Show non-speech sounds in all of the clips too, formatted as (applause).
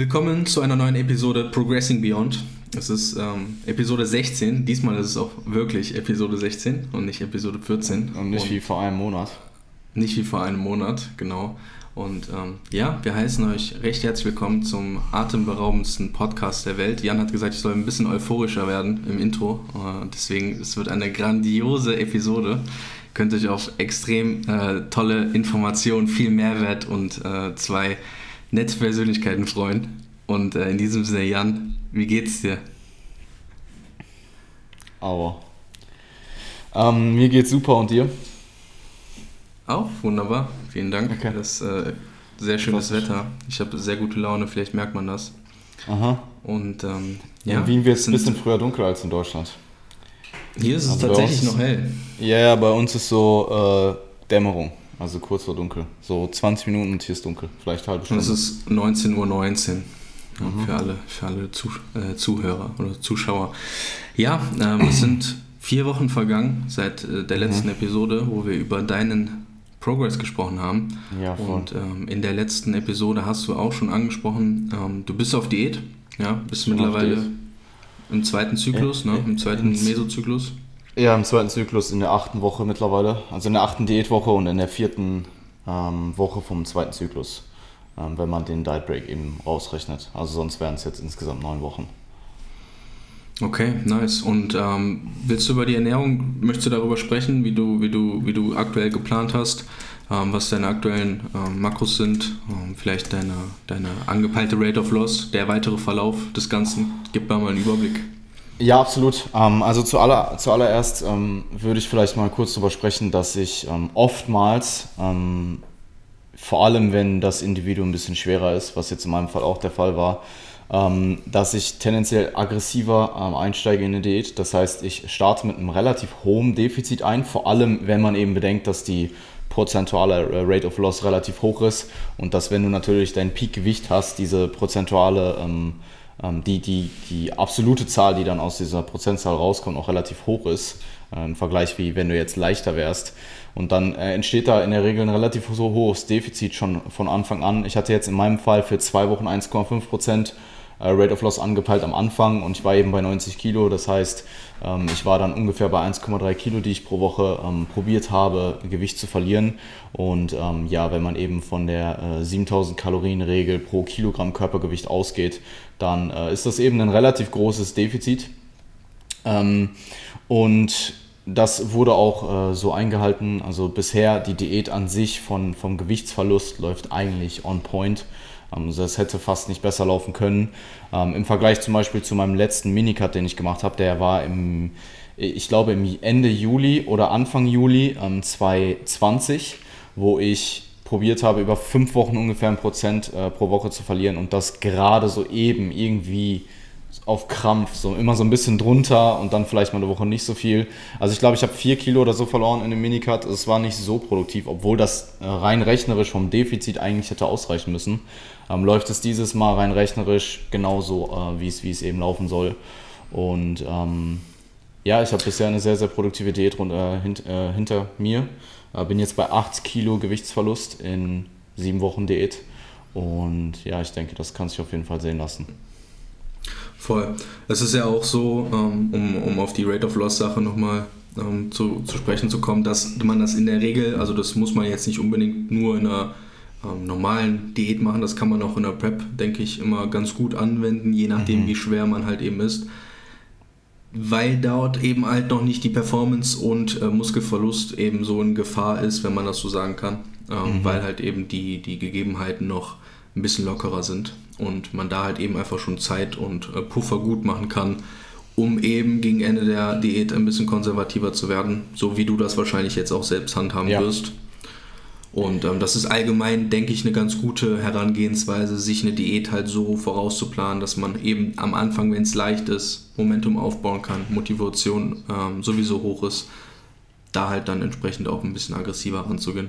Willkommen zu einer neuen Episode Progressing Beyond. Es ist ähm, Episode 16. Diesmal ist es auch wirklich Episode 16 und nicht Episode 14. Und nicht und wie vor einem Monat. Nicht wie vor einem Monat, genau. Und ähm, ja, wir heißen euch recht herzlich willkommen zum atemberaubendsten Podcast der Welt. Jan hat gesagt, ich soll ein bisschen euphorischer werden im Intro. Äh, deswegen, es wird eine grandiose Episode. Könnt euch auf extrem äh, tolle Informationen, viel Mehrwert und äh, zwei nette Persönlichkeiten freuen. Und äh, in diesem Sinne, Jan, wie geht's dir? Aua. Ähm, mir geht's super und dir? Auch wunderbar. Vielen Dank. Okay. Das äh, sehr schönes Wetter. Ich habe sehr gute Laune, vielleicht merkt man das. Aha. Und ähm, ja. In Wien wird es ein bisschen früher dunkel als in Deutschland. Hier ist es also tatsächlich uns, noch hell. Ja, ja, bei uns ist so äh, Dämmerung. Also kurz vor dunkel. So 20 Minuten und hier ist dunkel. Vielleicht halbe Stunde. Es ist 19.19 Uhr. 19. Ja, mhm. Für alle, für alle Zuh äh, Zuhörer oder Zuschauer. Ja, ähm, es sind vier Wochen vergangen seit äh, der letzten mhm. Episode, wo wir über deinen Progress gesprochen haben. Ja, voll. Und ähm, in der letzten Episode hast du auch schon angesprochen, ähm, du bist auf Diät. Ja, bist mittlerweile im zweiten Zyklus, ne? Im zweiten Mesozyklus. Ja, im zweiten Zyklus in der achten Woche mittlerweile. Also in der achten Diätwoche und in der vierten ähm, Woche vom zweiten Zyklus, ähm, wenn man den Diet Break eben rausrechnet. Also sonst wären es jetzt insgesamt neun Wochen. Okay, nice. Und ähm, willst du über die Ernährung, möchtest du darüber sprechen, wie du, wie du, wie du aktuell geplant hast, ähm, was deine aktuellen ähm, Makros sind, ähm, vielleicht deine, deine angepeilte Rate of Loss, der weitere Verlauf des Ganzen? Gib mal einen Überblick. Ja, absolut. Ähm, also zualler, zuallererst ähm, würde ich vielleicht mal kurz darüber sprechen, dass ich ähm, oftmals, ähm, vor allem wenn das Individuum ein bisschen schwerer ist, was jetzt in meinem Fall auch der Fall war, ähm, dass ich tendenziell aggressiver ähm, einsteige in eine Diät. Das heißt, ich starte mit einem relativ hohen Defizit ein, vor allem wenn man eben bedenkt, dass die prozentuale äh, Rate of Loss relativ hoch ist und dass wenn du natürlich dein Peak-Gewicht hast, diese prozentuale ähm, die, die, die absolute Zahl, die dann aus dieser Prozentzahl rauskommt, auch relativ hoch ist, äh, im Vergleich wie wenn du jetzt leichter wärst. Und dann äh, entsteht da in der Regel ein relativ so hohes Defizit schon von Anfang an. Ich hatte jetzt in meinem Fall für zwei Wochen 1,5 Prozent äh, Rate of Loss angepeilt am Anfang und ich war eben bei 90 Kilo. Das heißt, ähm, ich war dann ungefähr bei 1,3 Kilo, die ich pro Woche ähm, probiert habe, Gewicht zu verlieren. Und ähm, ja, wenn man eben von der 7000 Kalorien Regel pro Kilogramm Körpergewicht ausgeht, dann äh, ist das eben ein relativ großes Defizit. und das wurde auch äh, so eingehalten. Also bisher die Diät an sich von, vom Gewichtsverlust läuft eigentlich on point. Also das hätte fast nicht besser laufen können. Ähm, Im Vergleich zum Beispiel zu meinem letzten Minicut, den ich gemacht habe, der war im, ich glaube, im Ende Juli oder Anfang Juli ähm, 2020, wo ich probiert habe, über fünf Wochen ungefähr ein Prozent äh, pro Woche zu verlieren und das gerade so eben irgendwie auf Krampf, so immer so ein bisschen drunter und dann vielleicht mal eine Woche nicht so viel. Also ich glaube, ich habe vier Kilo oder so verloren in dem Minicut. Es war nicht so produktiv, obwohl das äh, rein rechnerisch vom Defizit eigentlich hätte ausreichen müssen ähm, läuft es dieses Mal rein rechnerisch genauso, äh, wie es eben laufen soll. Und ähm, ja, ich habe bisher eine sehr, sehr produktive Diät äh, hint, äh, hinter mir. Äh, bin jetzt bei 8 Kilo Gewichtsverlust in sieben Wochen Diät. Und ja, ich denke, das kann sich auf jeden Fall sehen lassen. Voll. Es ist ja auch so, ähm, um, um auf die Rate of Loss Sache nochmal ähm, zu, zu sprechen zu kommen, dass man das in der Regel, also das muss man jetzt nicht unbedingt nur in einer ähm, normalen Diät machen. Das kann man auch in der Prep, denke ich, immer ganz gut anwenden, je nachdem, mhm. wie schwer man halt eben ist. Weil dort eben halt noch nicht die Performance und äh, Muskelverlust eben so in Gefahr ist, wenn man das so sagen kann. Ähm, mhm. Weil halt eben die, die Gegebenheiten noch ein bisschen lockerer sind und man da halt eben einfach schon Zeit und äh, Puffer gut machen kann, um eben gegen Ende der Diät ein bisschen konservativer zu werden, so wie du das wahrscheinlich jetzt auch selbst handhaben ja. wirst. Und ähm, das ist allgemein, denke ich, eine ganz gute Herangehensweise, sich eine Diät halt so vorauszuplanen, dass man eben am Anfang, wenn es leicht ist, Momentum aufbauen kann, Motivation ähm, sowieso hoch ist, da halt dann entsprechend auch ein bisschen aggressiver ranzugehen.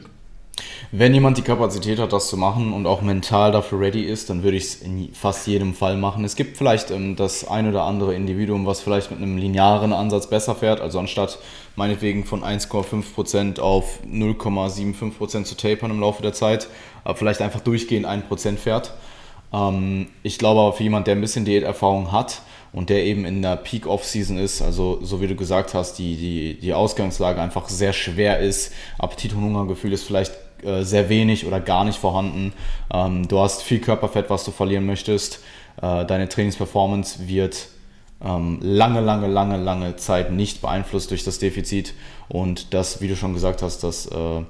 Wenn jemand die Kapazität hat, das zu machen und auch mental dafür ready ist, dann würde ich es in fast jedem Fall machen. Es gibt vielleicht ähm, das ein oder andere Individuum, was vielleicht mit einem linearen Ansatz besser fährt, also anstatt meinetwegen von 1,5% auf 0,75% zu tapern im Laufe der Zeit, aber vielleicht einfach durchgehend 1% fährt. Ähm, ich glaube aber für jemanden, der ein bisschen Diäterfahrung hat und der eben in der Peak-Off-Season ist, also so wie du gesagt hast, die, die, die Ausgangslage einfach sehr schwer ist, Appetit und Hungergefühl ist vielleicht äh, sehr wenig oder gar nicht vorhanden, ähm, du hast viel Körperfett, was du verlieren möchtest, äh, deine Trainingsperformance wird ähm, lange, lange, lange, lange Zeit nicht beeinflusst durch das Defizit. Und das, wie du schon gesagt hast, dass äh,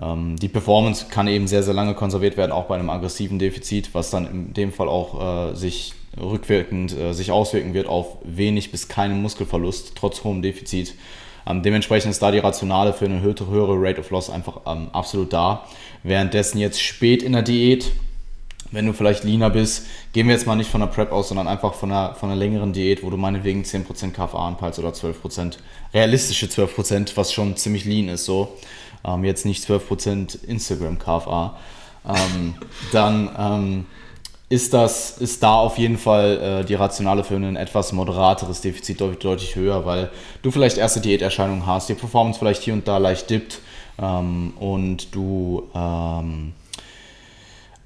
ähm, die Performance kann eben sehr, sehr lange konserviert werden, auch bei einem aggressiven Defizit, was dann in dem Fall auch äh, sich rückwirkend äh, sich auswirken wird auf wenig bis keinen Muskelverlust, trotz hohem Defizit. Ähm, dementsprechend ist da die Rationale für eine höhere Rate of Loss einfach ähm, absolut da. Währenddessen jetzt spät in der Diät, wenn du vielleicht leaner bist, gehen wir jetzt mal nicht von der Prep aus, sondern einfach von einer, von einer längeren Diät, wo du meinetwegen 10% KFA anpeilst oder 12%, realistische 12%, was schon ziemlich lean ist, so ähm, jetzt nicht 12% Instagram KFA, ähm, dann ähm, ist das, ist da auf jeden Fall äh, die Rationale für ein etwas moderateres Defizit deutlich, deutlich höher, weil du vielleicht erste Diäterscheinungen hast, die Performance vielleicht hier und da leicht dippt ähm, und du ähm,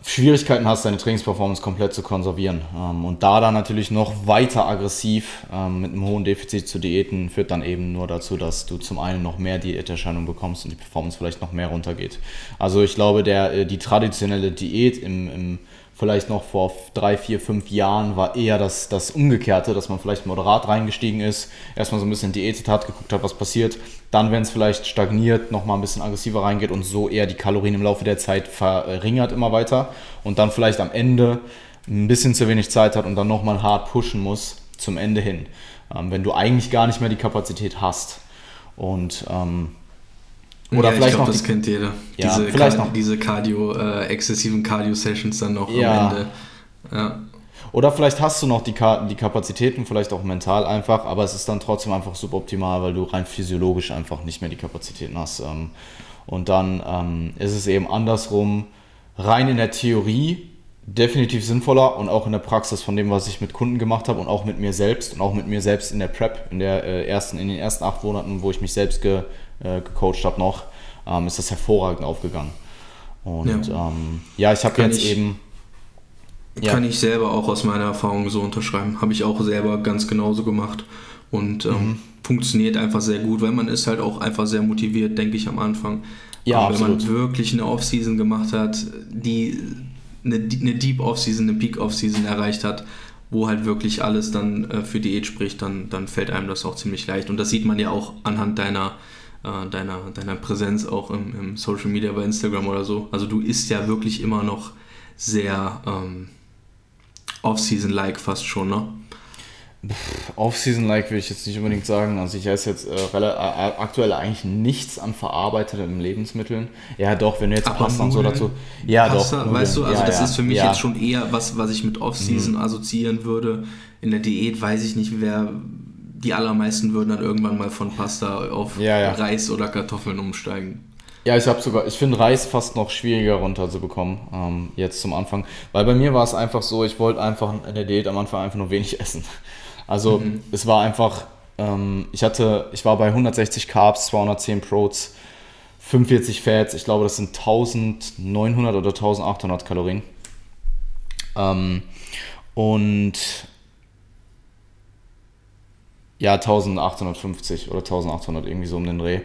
Schwierigkeiten hast, deine Trainingsperformance komplett zu konservieren. Ähm, und da dann natürlich noch weiter aggressiv ähm, mit einem hohen Defizit zu Diäten führt dann eben nur dazu, dass du zum einen noch mehr Diäterscheinungen bekommst und die Performance vielleicht noch mehr runtergeht. Also ich glaube, der, äh, die traditionelle Diät im, im vielleicht noch vor drei, vier, fünf Jahren war eher das, das Umgekehrte, dass man vielleicht moderat reingestiegen ist, erstmal so ein bisschen diätet hat, geguckt hat, was passiert. Dann, wenn es vielleicht stagniert, nochmal ein bisschen aggressiver reingeht und so eher die Kalorien im Laufe der Zeit verringert immer weiter. Und dann vielleicht am Ende ein bisschen zu wenig Zeit hat und dann nochmal hart pushen muss zum Ende hin. Ähm, wenn du eigentlich gar nicht mehr die Kapazität hast. Und ähm, oder ja, vielleicht ich glaub, noch. Das kennt jeder. Ja, diese vielleicht noch. diese Cardio, äh, exzessiven Cardio-Sessions dann noch ja. am Ende. Ja. Oder vielleicht hast du noch die, die Kapazitäten, vielleicht auch mental einfach, aber es ist dann trotzdem einfach suboptimal, weil du rein physiologisch einfach nicht mehr die Kapazitäten hast. Ähm, und dann ähm, ist es eben andersrum, rein in der Theorie definitiv sinnvoller und auch in der Praxis von dem, was ich mit Kunden gemacht habe und auch mit mir selbst und auch mit mir selbst in der Prep, in, der, äh, ersten, in den ersten acht Monaten, wo ich mich selbst ge, äh, gecoacht habe noch, ähm, ist das hervorragend aufgegangen. Und ja, ähm, ja ich habe jetzt ich, eben. Ja. Kann ich selber auch aus meiner Erfahrung so unterschreiben. Habe ich auch selber ganz genauso gemacht und ähm, mhm. funktioniert einfach sehr gut, weil man ist halt auch einfach sehr motiviert, denke ich am Anfang. Ja, Aber wenn man wirklich eine Offseason gemacht hat, die eine, eine Deep Offseason, eine Peak Offseason erreicht hat, wo halt wirklich alles dann äh, für Diät spricht, dann, dann fällt einem das auch ziemlich leicht. Und das sieht man ja auch anhand deiner, äh, deiner, deiner Präsenz auch im, im, Social Media bei Instagram oder so. Also du isst ja wirklich immer noch sehr ähm, Off-Season-like fast schon, ne? Off-Season-like würde ich jetzt nicht unbedingt sagen. Also ich esse jetzt äh, äh, aktuell eigentlich nichts an verarbeiteten Lebensmitteln. Ja, doch, wenn du jetzt Aber Pasta und so dazu. Ja, Pasta, doch. Weißt du, also ja, das ja, ist für mich ja. jetzt schon eher was, was ich mit Off-Season mhm. assoziieren würde. In der Diät weiß ich nicht, wer die allermeisten würden dann irgendwann mal von Pasta auf Reis oder Kartoffeln umsteigen. Ja, ich habe sogar, ich finde Reis fast noch schwieriger runterzubekommen, ähm, jetzt zum Anfang. Weil bei mir war es einfach so, ich wollte einfach in der Diät am Anfang einfach nur wenig (laughs) essen. Also mhm. es war einfach, ähm, ich hatte, ich war bei 160 Carbs, 210 Proteins, 45 Fats, ich glaube das sind 1900 oder 1800 Kalorien. Ähm, und ja, 1850 oder 1800 irgendwie so um den Dreh.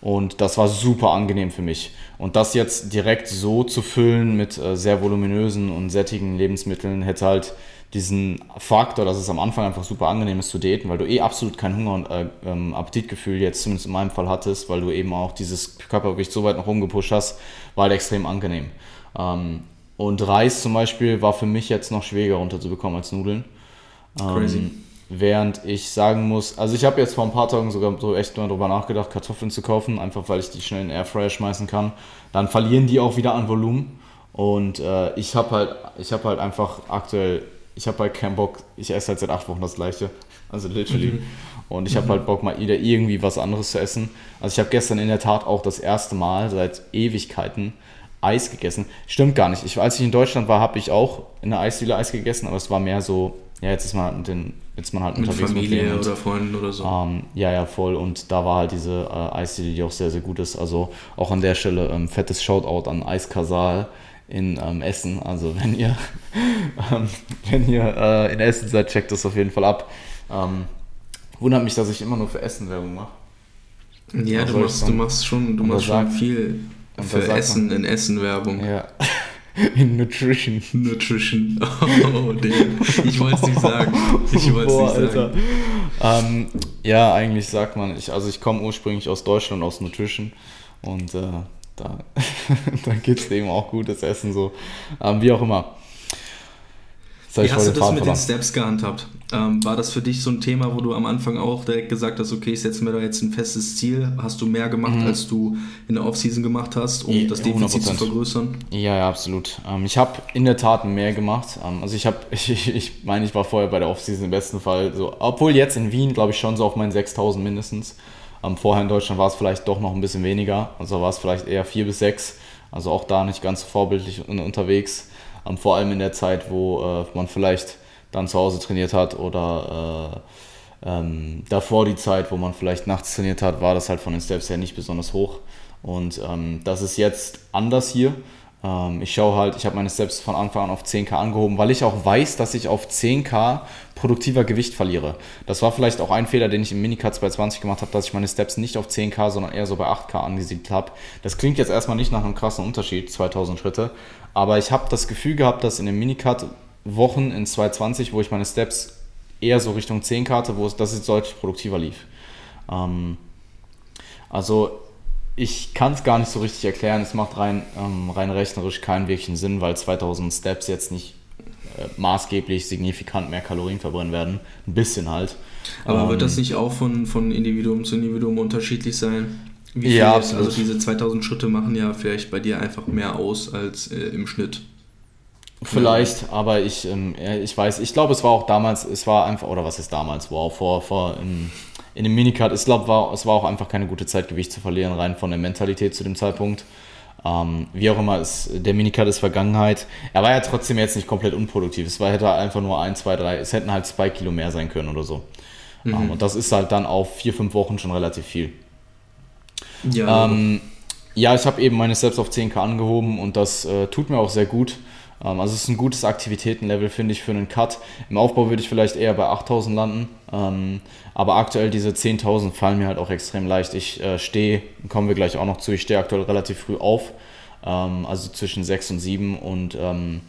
Und das war super angenehm für mich. Und das jetzt direkt so zu füllen mit äh, sehr voluminösen und sättigen Lebensmitteln hätte halt diesen Faktor, dass es am Anfang einfach super angenehm ist zu daten, weil du eh absolut kein Hunger und äh, ähm, Appetitgefühl jetzt zumindest in meinem Fall hattest, weil du eben auch dieses Körpergewicht so weit nach oben gepusht hast, war halt extrem angenehm. Ähm, und Reis zum Beispiel war für mich jetzt noch schwieriger runterzubekommen als Nudeln. Ähm, Crazy. Während ich sagen muss, also ich habe jetzt vor ein paar Tagen sogar so echt mal drüber nachgedacht, Kartoffeln zu kaufen, einfach weil ich die schnell in den Airfryer schmeißen kann. Dann verlieren die auch wieder an Volumen. Und äh, ich habe halt, ich habe halt einfach aktuell ich habe halt keinen Bock, ich esse halt seit acht Wochen das gleiche. Also literally. Mhm. Und ich habe mhm. halt Bock, mal wieder irgendwie was anderes zu essen. Also ich habe gestern in der Tat auch das erste Mal seit Ewigkeiten Eis gegessen. Stimmt gar nicht. Ich, als ich in Deutschland war, habe ich auch in der Eisdiele Eis gegessen, aber es war mehr so, ja, jetzt ist man, den, jetzt man halt mit unterwegs Familie mit oder Freunden oder so. Ähm, ja, ja, voll. Und da war halt diese äh, Eisdiele, die auch sehr, sehr gut ist. Also auch an der Stelle ähm, fettes Shoutout an Eiskasal in ähm, Essen. Also wenn ihr, (laughs) ähm, wenn ihr äh, in Essen seid, checkt das auf jeden Fall ab. Ähm, wundert mich, dass ich immer nur für Essen Werbung mache. Ja, du machst, du machst schon, du machst schon viel für Essen in Essen Werbung. Ja. (laughs) In Nutrition. Nutrition. (laughs) Oh, damn. Ich wollte es nicht sagen. Ich wollte es nicht sagen. Ähm, ja, eigentlich sagt man, ich, also ich komme ursprünglich aus Deutschland, aus Nutrition. Und äh, da, (laughs) da gibt es eben auch gutes Essen, so. Ähm, wie auch immer. Wie hast du das mit den Steps gehandhabt? Ähm, war das für dich so ein Thema, wo du am Anfang auch direkt gesagt hast, okay, ich setze mir da jetzt ein festes Ziel? Hast du mehr gemacht, mhm. als du in der Offseason gemacht hast, um ja, das Defizit 100%. zu vergrößern? Ja, ja, absolut. Ähm, ich habe in der Tat mehr gemacht. Ähm, also ich habe, ich, (laughs) ich, ich meine, ich war vorher bei der Offseason im besten Fall so, obwohl jetzt in Wien, glaube ich, schon so auf meinen 6000 mindestens. Ähm, vorher in Deutschland war es vielleicht doch noch ein bisschen weniger, also war es vielleicht eher 4 bis 6. Also auch da nicht ganz so vorbildlich unterwegs. Ähm, vor allem in der Zeit, wo äh, man vielleicht dann zu Hause trainiert hat oder äh, ähm, davor die Zeit, wo man vielleicht nachts trainiert hat, war das halt von den Steps her nicht besonders hoch. Und ähm, das ist jetzt anders hier. Ähm, ich schaue halt, ich habe meine Steps von Anfang an auf 10k angehoben, weil ich auch weiß, dass ich auf 10k produktiver Gewicht verliere. Das war vielleicht auch ein Fehler, den ich im Minicut 220 gemacht habe, dass ich meine Steps nicht auf 10k, sondern eher so bei 8k angesiedelt habe. Das klingt jetzt erstmal nicht nach einem krassen Unterschied, 2000 Schritte, aber ich habe das Gefühl gehabt, dass in den Minicut Wochen in 220, wo ich meine Steps eher so Richtung 10 karte, wo es das jetzt deutlich produktiver lief. Ähm, also ich kann es gar nicht so richtig erklären. Es macht rein, ähm, rein rechnerisch keinen wirklichen Sinn, weil 2000 Steps jetzt nicht äh, maßgeblich signifikant mehr Kalorien verbrennen werden. Ein bisschen halt. Aber ähm, wird das nicht auch von, von Individuum zu Individuum unterschiedlich sein? Wie viel ja, jetzt, also diese 2000 Schritte machen ja vielleicht bei dir einfach mehr aus als äh, im Schnitt. Vielleicht, ja. aber ich, ähm, ich weiß, ich glaube, es war auch damals, es war einfach, oder was ist damals, wow, vor, vor in, in dem Minicut, ich glaube, war, es war auch einfach keine gute Zeit, Gewicht zu verlieren, rein von der Mentalität zu dem Zeitpunkt. Ähm, wie auch immer, ist, der Minicut ist Vergangenheit. Er war ja trotzdem jetzt nicht komplett unproduktiv. Es war, hätte einfach nur ein, zwei, drei, es hätten halt zwei Kilo mehr sein können oder so. Mhm. Ähm, und das ist halt dann auf vier, fünf Wochen schon relativ viel. Ja, ähm, ja ich habe eben meine Steps auf 10k angehoben und das äh, tut mir auch sehr gut. Ähm, also es ist ein gutes Aktivitätenlevel, finde ich, für einen Cut. Im Aufbau würde ich vielleicht eher bei 8000 landen, ähm, aber aktuell diese 10.000 fallen mir halt auch extrem leicht. Ich äh, stehe, kommen wir gleich auch noch zu, ich stehe aktuell relativ früh auf, ähm, also zwischen 6 und 7 und ähm,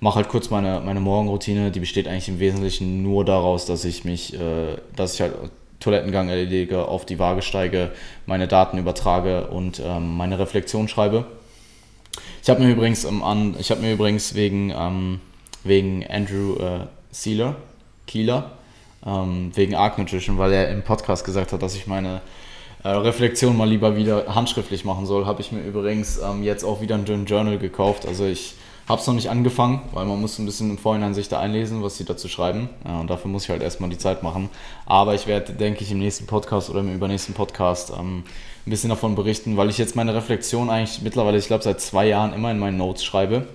mache halt kurz meine, meine Morgenroutine. Die besteht eigentlich im Wesentlichen nur daraus, dass ich mich, äh, dass ich halt Toilettengang erledige, auf die Waage steige, meine Daten übertrage und ähm, meine Reflexion schreibe. Ich habe mir übrigens ähm, an, ich habe mir übrigens wegen, ähm, wegen Andrew äh, Sealer, Keeler, ähm, wegen Arc Nutrition, weil er im Podcast gesagt hat, dass ich meine äh, Reflexion mal lieber wieder handschriftlich machen soll, habe ich mir übrigens ähm, jetzt auch wieder ein Journal gekauft. Also ich habe es noch nicht angefangen, weil man muss ein bisschen im Vorhinein sich da einlesen, was sie dazu schreiben. Ja, und dafür muss ich halt erstmal die Zeit machen. Aber ich werde, denke ich, im nächsten Podcast oder im übernächsten Podcast ähm, ein bisschen davon berichten, weil ich jetzt meine Reflexion eigentlich mittlerweile, ich glaube, seit zwei Jahren immer in meinen Notes schreibe.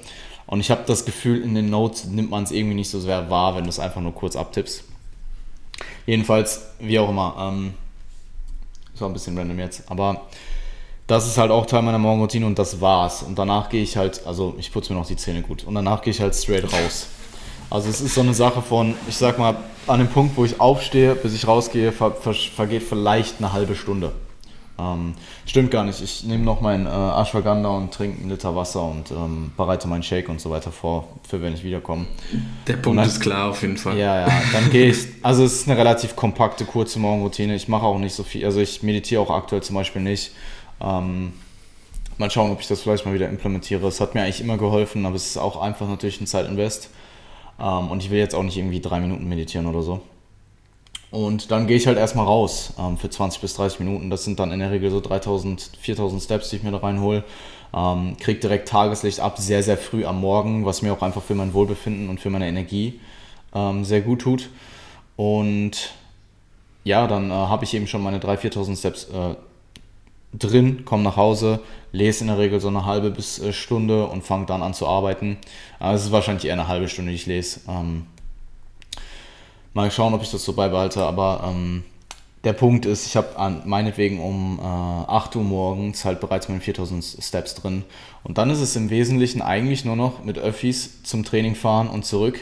Und ich habe das Gefühl, in den Notes nimmt man es irgendwie nicht so sehr wahr, wenn du es einfach nur kurz abtippst. Jedenfalls, wie auch immer. Ähm, das war ein bisschen random jetzt. Aber das ist halt auch Teil meiner Morgenroutine und das war's. Und danach gehe ich halt, also ich putze mir noch die Zähne gut und danach gehe ich halt straight raus. Also es ist so eine Sache von, ich sag mal, an dem Punkt, wo ich aufstehe, bis ich rausgehe, ver ver vergeht vielleicht eine halbe Stunde. Ähm, stimmt gar nicht. Ich nehme noch meinen äh, Ashwagandha und trinke einen Liter Wasser und ähm, bereite meinen Shake und so weiter vor, für wenn ich wiederkomme. Der Punkt dann, ist klar auf jeden Fall. Ja, ja. Dann gehe ich. Also es ist eine relativ kompakte, kurze Morgenroutine. Ich mache auch nicht so viel. Also ich meditiere auch aktuell zum Beispiel nicht. Ähm, mal schauen, ob ich das vielleicht mal wieder implementiere. Es hat mir eigentlich immer geholfen, aber es ist auch einfach natürlich ein Zeitinvest. Ähm, und ich will jetzt auch nicht irgendwie drei Minuten meditieren oder so. Und dann gehe ich halt erstmal raus ähm, für 20 bis 30 Minuten. Das sind dann in der Regel so 3000, 4000 Steps, die ich mir da reinhole. Ähm, krieg direkt Tageslicht ab, sehr, sehr früh am Morgen, was mir auch einfach für mein Wohlbefinden und für meine Energie ähm, sehr gut tut. Und ja, dann äh, habe ich eben schon meine 3.000, 4.000 Steps äh, drin, komme nach Hause, lese in der Regel so eine halbe bis äh, Stunde und fange dann an zu arbeiten. Äh, es ist wahrscheinlich eher eine halbe Stunde, die ich lese. Ähm, mal schauen, ob ich das so beibehalte, aber ähm, der Punkt ist, ich habe meinetwegen um äh, 8 Uhr morgens halt bereits meine 4000 Steps drin. Und dann ist es im Wesentlichen eigentlich nur noch mit Öffis zum Training fahren und zurück.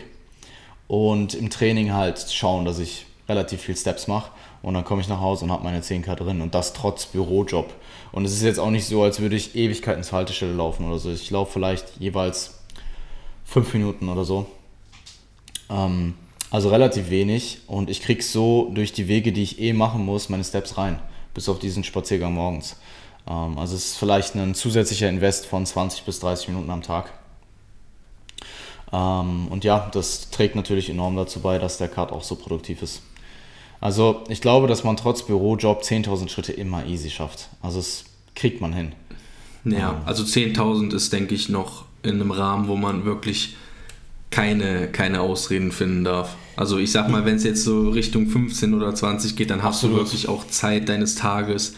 Und im Training halt schauen, dass ich relativ viel Steps mache. Und dann komme ich nach Hause und habe meine 10k drin. Und das trotz Bürojob. Und es ist jetzt auch nicht so, als würde ich Ewigkeiten zur Haltestelle laufen oder so. Ich laufe vielleicht jeweils 5 Minuten oder so. Ähm, also relativ wenig und ich kriege so durch die Wege, die ich eh machen muss, meine Steps rein, bis auf diesen Spaziergang morgens. Ähm, also es ist vielleicht ein zusätzlicher Invest von 20 bis 30 Minuten am Tag. Ähm, und ja, das trägt natürlich enorm dazu bei, dass der Card auch so produktiv ist. Also ich glaube, dass man trotz Bürojob 10.000 Schritte immer easy schafft. Also es kriegt man hin. Ja, also 10.000 ist, denke ich, noch in einem Rahmen, wo man wirklich keine, keine Ausreden finden darf. Also ich sag mal, wenn es jetzt so Richtung 15 oder 20 geht, dann hast Absolut. du wirklich auch Zeit deines Tages,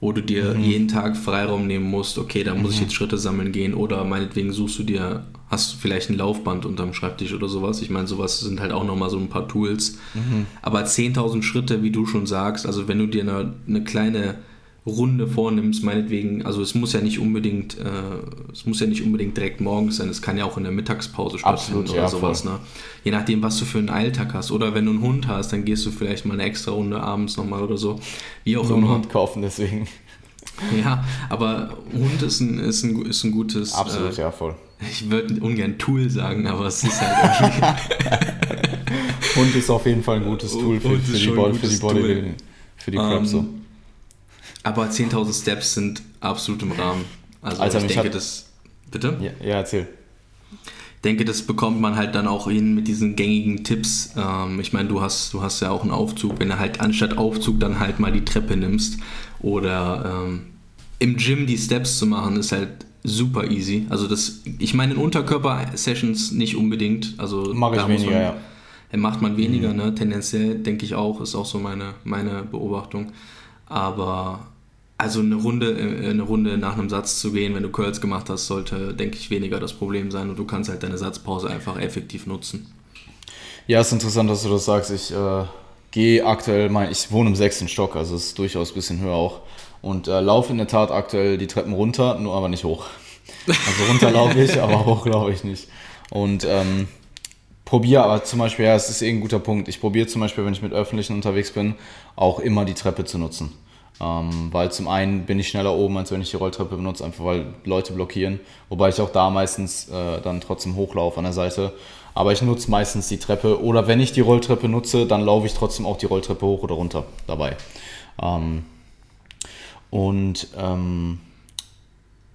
wo du dir mhm. jeden Tag Freiraum nehmen musst, okay, da muss mhm. ich jetzt Schritte sammeln gehen oder meinetwegen suchst du dir, hast du vielleicht ein Laufband unterm Schreibtisch oder sowas. Ich meine, sowas sind halt auch nochmal so ein paar Tools. Mhm. Aber 10.000 Schritte, wie du schon sagst, also wenn du dir eine, eine kleine Runde vornimmst, meinetwegen, also es muss ja nicht unbedingt, äh, es muss ja nicht unbedingt direkt morgens sein, es kann ja auch in der Mittagspause stattfinden Absolut, oder ja, sowas, ne? Je nachdem, was du für einen Alltag hast. Oder wenn du einen Hund hast, dann gehst du vielleicht mal eine extra Runde abends nochmal oder so. Wie auch Nur immer. einen Hund kaufen, deswegen. (laughs) Ja, aber Hund ist ein, ist ein, ist ein gutes. Absolut, äh, ja, voll. Ich würde ungern Tool sagen, aber es ist halt irgendwie. (laughs) (laughs) Hund ist auf jeden Fall ein gutes Tool für, für, die, Body, für die Bodybuilding, für die Prep um, so. Aber 10.000 Steps sind absolut im Rahmen. Also Alter, ich denke, hat... das. Bitte? Ja, ja, erzähl. Ich denke, das bekommt man halt dann auch hin mit diesen gängigen Tipps. Ähm, ich meine, du hast, du hast ja auch einen Aufzug. Wenn du halt anstatt Aufzug dann halt mal die Treppe nimmst oder ähm, im Gym die Steps zu machen, ist halt super easy. Also das, ich meine in Unterkörper-Sessions nicht unbedingt. Also Mache ich weniger, man, ja. Macht man weniger, mhm. ne? Tendenziell denke ich auch, ist auch so meine, meine Beobachtung. Aber also eine Runde, äh, eine Runde nach einem Satz zu gehen, wenn du Curls gemacht hast, sollte, denke ich, weniger das Problem sein und du kannst halt deine Satzpause einfach effektiv nutzen. Ja, es ist interessant, dass du das sagst. Ich äh, gehe aktuell, mein, ich wohne im sechsten Stock, also es ist durchaus ein bisschen höher auch und äh, laufe in der Tat aktuell die Treppen runter, nur aber nicht hoch. Also runter laufe ich, (laughs) aber hoch laufe ich nicht. Und ähm, probiere aber zum Beispiel, ja, es ist eh ein guter Punkt, ich probiere zum Beispiel, wenn ich mit Öffentlichen unterwegs bin, auch immer die Treppe zu nutzen. Ähm, weil zum einen bin ich schneller oben, als wenn ich die Rolltreppe benutze, einfach weil Leute blockieren. Wobei ich auch da meistens äh, dann trotzdem hochlaufe an der Seite. Aber ich nutze meistens die Treppe. Oder wenn ich die Rolltreppe nutze, dann laufe ich trotzdem auch die Rolltreppe hoch oder runter dabei. Ähm, und ähm,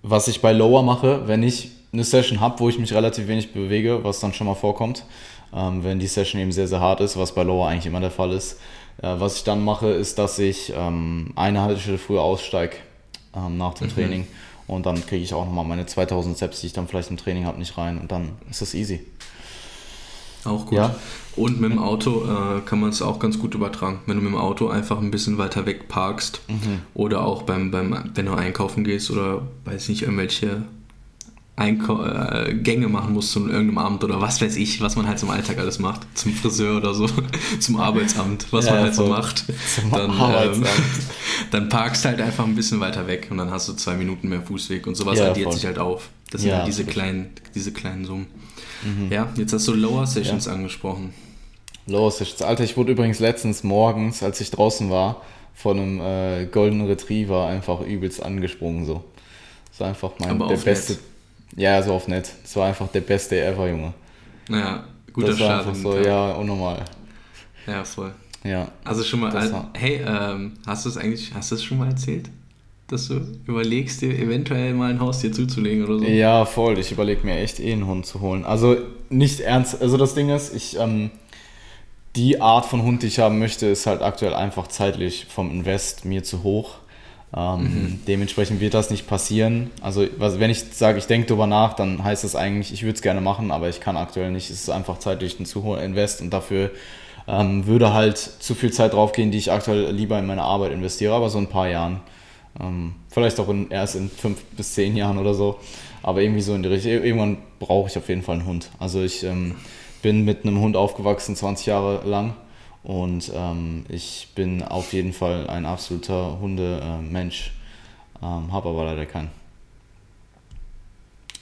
was ich bei Lower mache, wenn ich eine Session habe, wo ich mich relativ wenig bewege, was dann schon mal vorkommt, ähm, wenn die Session eben sehr, sehr hart ist, was bei Lower eigentlich immer der Fall ist. Äh, was ich dann mache, ist, dass ich ähm, eine Haltestelle früher aussteige ähm, nach dem mhm. Training und dann kriege ich auch nochmal meine 2000 Steps, die ich dann vielleicht im Training habe, nicht rein und dann ist das easy. Auch gut. Ja. Und mit dem Auto äh, kann man es auch ganz gut übertragen. Wenn du mit dem Auto einfach ein bisschen weiter weg parkst mhm. oder auch beim, beim, wenn du einkaufen gehst oder weiß nicht, irgendwelche Einkau äh, Gänge machen muss zu irgendeinem Amt oder was weiß ich, was man halt zum Alltag alles macht. Zum Friseur oder so, (laughs) zum Arbeitsamt, was ja, man halt so macht. (laughs) Dann, ähm, (laughs) dann parkst halt einfach ein bisschen weiter weg und dann hast du zwei Minuten mehr Fußweg und sowas ja, addiert voll. sich halt auf. Das sind ja, halt diese kleinen, diese kleinen Summen. Mhm. Ja, jetzt hast du Lower Sessions angesprochen. Lower Sessions. Alter, ich wurde übrigens letztens morgens, als ich draußen war, von einem äh, Golden Retriever einfach übelst angesprungen so. Das war einfach mein, der beste. Nett ja, so oft nett. Das war einfach der beste ever, Junge. Naja, guter Das war Start einfach so, ja, unnormal. Ja, voll. Ja. Also schon mal, also, hey, ähm, hast du es eigentlich, hast du es schon mal erzählt? Dass du überlegst, dir eventuell mal ein Haustier zuzulegen oder so? Ja, voll. Ich überlege mir echt eh einen Hund zu holen. Also nicht ernst, also das Ding ist, ich, ähm, die Art von Hund, die ich haben möchte, ist halt aktuell einfach zeitlich vom Invest mir zu hoch. Ähm, mhm. Dementsprechend wird das nicht passieren. Also wenn ich sage, ich denke darüber nach, dann heißt das eigentlich, ich würde es gerne machen, aber ich kann aktuell nicht. Es ist einfach zeitlich ein zu hoher Invest und dafür ähm, würde halt zu viel Zeit draufgehen, die ich aktuell lieber in meine Arbeit investiere, aber so ein paar Jahren. Ähm, vielleicht auch in, erst in fünf bis zehn Jahren oder so. Aber irgendwie so in die Richtung. Irgendwann brauche ich auf jeden Fall einen Hund. Also ich ähm, bin mit einem Hund aufgewachsen, 20 Jahre lang Und ähm, ich bin auf jeden Fall ein absoluter Hundemensch, ähm, habe aber leider keinen.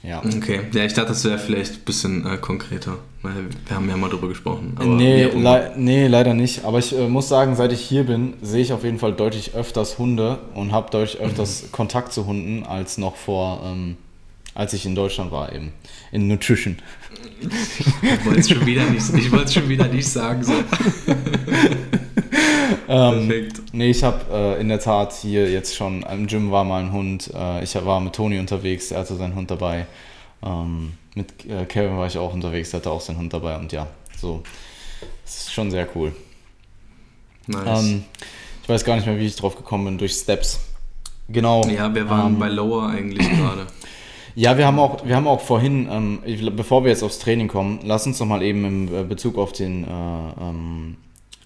Ja. Okay, ja, ich dachte, das wäre vielleicht ein bisschen äh, konkreter, weil wir haben ja mal drüber gesprochen. nee, le nee, leider nicht. Aber ich äh, muss sagen, seit ich hier bin, sehe ich auf jeden Fall deutlich öfters Hunde und habe deutlich öfters mhm. Kontakt zu Hunden als noch vor, ähm, als ich in Deutschland war eben. In Nutrition. Ich wollte es schon, wieder nicht, schon wieder nicht sagen. So. ähm, Perfekt. Nee, ich habe äh, in der Tat hier jetzt schon, im Gym war mal ein Hund. Äh, ich war mit Toni unterwegs, er hatte seinen Hund dabei. Ähm, mit äh, Kevin war ich auch unterwegs, der hatte auch seinen Hund dabei. Und ja, so, es ist schon sehr cool. Nice. Ähm, ich weiß gar nicht mehr, wie ich drauf gekommen bin, durch Steps. Genau. Ja, wir waren ähm, bei Lower eigentlich gerade. Ja, wir haben auch, wir haben auch vorhin, ähm, bevor wir jetzt aufs Training kommen, lass uns doch mal eben im äh, Bezug auf den, äh, ähm,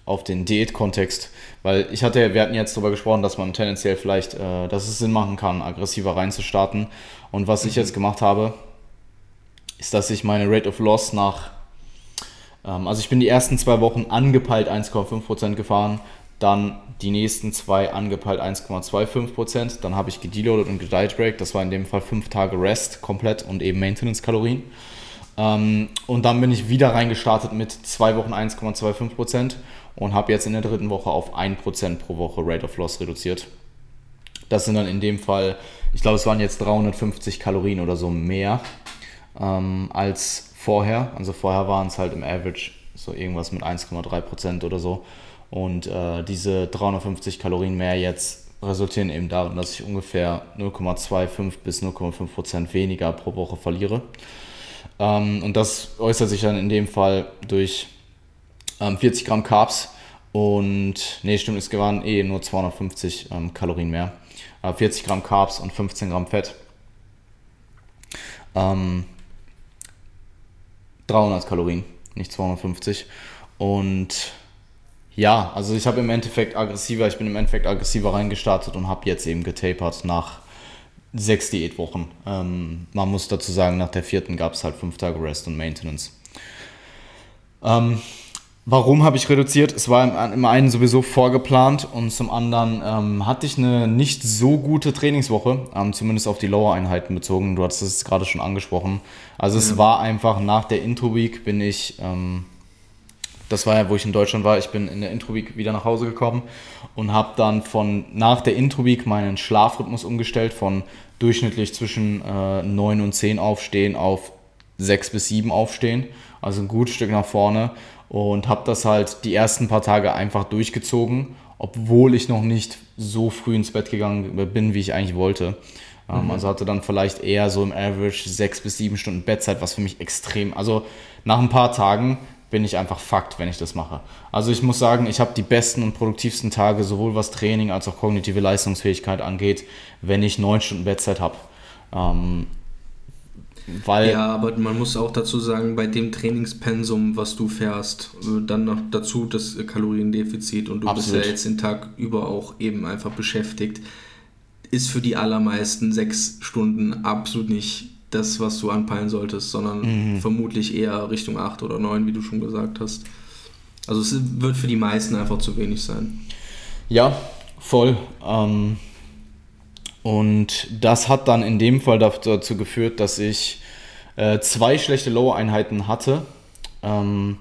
auf den Diätkontext, weil ich hatte, wir hatten jetzt darüber gesprochen, dass man tendenziell vielleicht, äh, dass es Sinn machen kann, aggressiver reinzustarten. Und was mhm. ich jetzt gemacht habe, ist, dass ich meine Rate of Loss nach, ähm, also ich bin die ersten zwei Wochen angepeilt 1,5% gefahren, dann die nächsten zwei angepeilt 1,25%. Dann habe ich gedeloadet und gediet break. Das war in dem Fall fünf Tage Rest komplett und eben Maintenance-Kalorien. Ähm, und dann bin ich wieder reingestartet mit zwei Wochen 1,25% und habe jetzt in der dritten Woche auf 1% pro Woche Rate of Loss reduziert. Das sind dann in dem Fall, ich glaube, es waren jetzt 350 Kalorien oder so mehr ähm, als vorher. Also vorher waren es halt im Average so irgendwas mit 1,3% oder so. Und äh, diese 350 Kalorien mehr jetzt resultieren eben darin, dass ich ungefähr 0,25 bis 0,5 Prozent weniger pro Woche verliere. Ähm, und das äußert sich dann in dem Fall durch ähm, 40 Gramm Carbs und, nee, stimmt, es waren eh nur 250 ähm, Kalorien mehr. Äh, 40 Gramm Carbs und 15 Gramm Fett. 300 ähm, Kalorien, nicht 250. Und ja, also ich habe im Endeffekt aggressiver, ich bin im Endeffekt aggressiver reingestartet und habe jetzt eben getapert nach sechs Diätwochen. Ähm, man muss dazu sagen, nach der vierten gab es halt fünf Tage Rest und Maintenance. Ähm, warum habe ich reduziert? Es war im, einen sowieso vorgeplant und zum anderen ähm, hatte ich eine nicht so gute Trainingswoche, ähm, zumindest auf die Lower-Einheiten bezogen. Du hattest es gerade schon angesprochen. Also es war einfach nach der Intro-Week bin ich ähm, das war ja, wo ich in Deutschland war. Ich bin in der Intro-Week wieder nach Hause gekommen und habe dann von nach der Intro-Week meinen Schlafrhythmus umgestellt von durchschnittlich zwischen äh, 9 und 10 aufstehen auf 6 bis 7 aufstehen. Also ein gutes Stück nach vorne und habe das halt die ersten paar Tage einfach durchgezogen, obwohl ich noch nicht so früh ins Bett gegangen bin, wie ich eigentlich wollte. Ähm, mhm. Also hatte dann vielleicht eher so im Average 6 bis 7 Stunden Bettzeit, was für mich extrem, also nach ein paar Tagen bin ich einfach Fakt, wenn ich das mache. Also ich muss sagen, ich habe die besten und produktivsten Tage, sowohl was Training als auch kognitive Leistungsfähigkeit angeht, wenn ich neun Stunden Bettzeit habe. Ähm, weil ja, aber man muss auch dazu sagen, bei dem Trainingspensum, was du fährst, äh, dann noch dazu das Kaloriendefizit und du absolut. bist ja jetzt den Tag über auch eben einfach beschäftigt, ist für die allermeisten sechs Stunden absolut nicht das, was du anpeilen solltest, sondern mhm. vermutlich eher Richtung 8 oder 9, wie du schon gesagt hast. Also es wird für die meisten einfach zu wenig sein. Ja, voll. Ähm, und das hat dann in dem Fall dazu geführt, dass ich äh, zwei schlechte Low-Einheiten hatte. Ähm,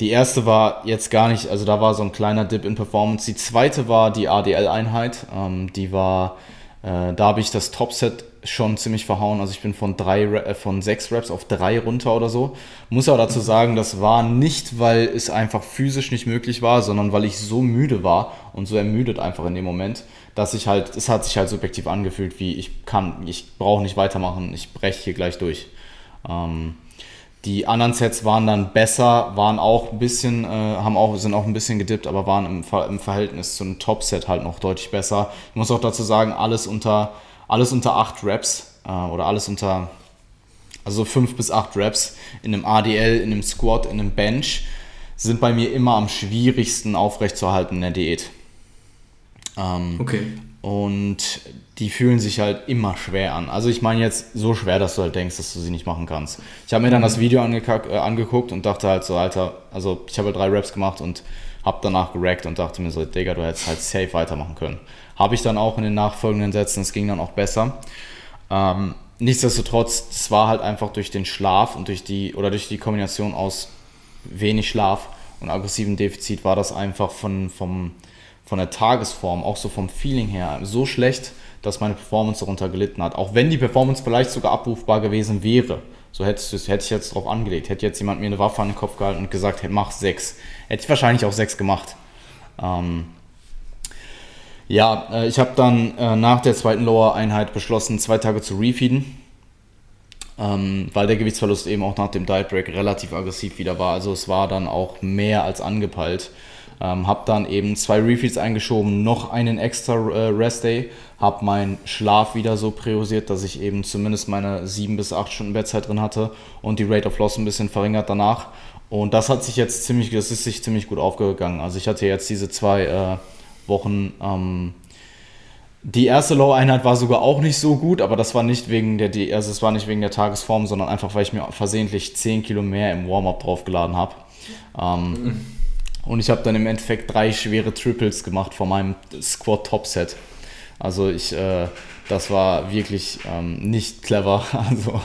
die erste war jetzt gar nicht, also da war so ein kleiner Dip in Performance. Die zweite war die ADL-Einheit. Ähm, die war, äh, da habe ich das Topset schon ziemlich verhauen. Also ich bin von, drei, äh, von sechs Reps auf drei runter oder so. Muss aber dazu sagen, das war nicht, weil es einfach physisch nicht möglich war, sondern weil ich so müde war und so ermüdet einfach in dem Moment, dass ich halt, es hat sich halt subjektiv angefühlt, wie ich kann, ich brauche nicht weitermachen, ich breche hier gleich durch. Ähm, die anderen Sets waren dann besser, waren auch ein bisschen, äh, haben auch, sind auch ein bisschen gedippt, aber waren im, im Verhältnis zum Top-Set halt noch deutlich besser. Ich muss auch dazu sagen, alles unter alles unter 8 Reps äh, oder alles unter, also 5 bis 8 Reps in einem ADL, in einem Squat, in einem Bench sind bei mir immer am schwierigsten aufrechtzuerhalten in der Diät. Ähm, okay. Und die fühlen sich halt immer schwer an. Also ich meine jetzt so schwer, dass du halt denkst, dass du sie nicht machen kannst. Ich habe mir dann das Video äh, angeguckt und dachte halt so, Alter, also ich habe halt drei Reps gemacht und Hab danach gerackt und dachte mir so, Digga, du hättest halt safe weitermachen können. Habe ich dann auch in den nachfolgenden Sätzen, es ging dann auch besser. Ähm, nichtsdestotrotz, es war halt einfach durch den Schlaf und durch die, oder durch die Kombination aus wenig Schlaf und aggressivem Defizit war das einfach von, vom, von der Tagesform, auch so vom Feeling her, so schlecht, dass meine Performance darunter gelitten hat. Auch wenn die Performance vielleicht sogar abrufbar gewesen wäre. So hätte ich jetzt drauf angelegt. Hätte jetzt jemand mir eine Waffe an den Kopf gehalten und gesagt, hey, mach sechs. Hätte ich wahrscheinlich auch sechs gemacht. Ähm, ja, äh, ich habe dann äh, nach der zweiten Lower-Einheit beschlossen, zwei Tage zu refeeden. Ähm, weil der Gewichtsverlust eben auch nach dem Diet Break relativ aggressiv wieder war. Also es war dann auch mehr als angepeilt. Ähm, habe dann eben zwei Refeeds eingeschoben, noch einen extra äh, Rest Day, habe meinen Schlaf wieder so priorisiert, dass ich eben zumindest meine 7 bis 8 Stunden Bettzeit drin hatte und die Rate of Loss ein bisschen verringert danach. Und das hat sich jetzt ziemlich, das ist sich ziemlich gut aufgegangen. Also ich hatte jetzt diese zwei äh, Wochen ähm, die erste Low-Einheit war sogar auch nicht so gut, aber das war nicht wegen der, also es war nicht wegen der Tagesform, sondern einfach, weil ich mir versehentlich 10 Kilo mehr im Warm-up draufgeladen habe. Ähm, mhm. Und ich habe dann im Endeffekt drei schwere Triples gemacht von meinem Squat Top Set. Also ich, äh, das war wirklich ähm, nicht clever. (laughs) Also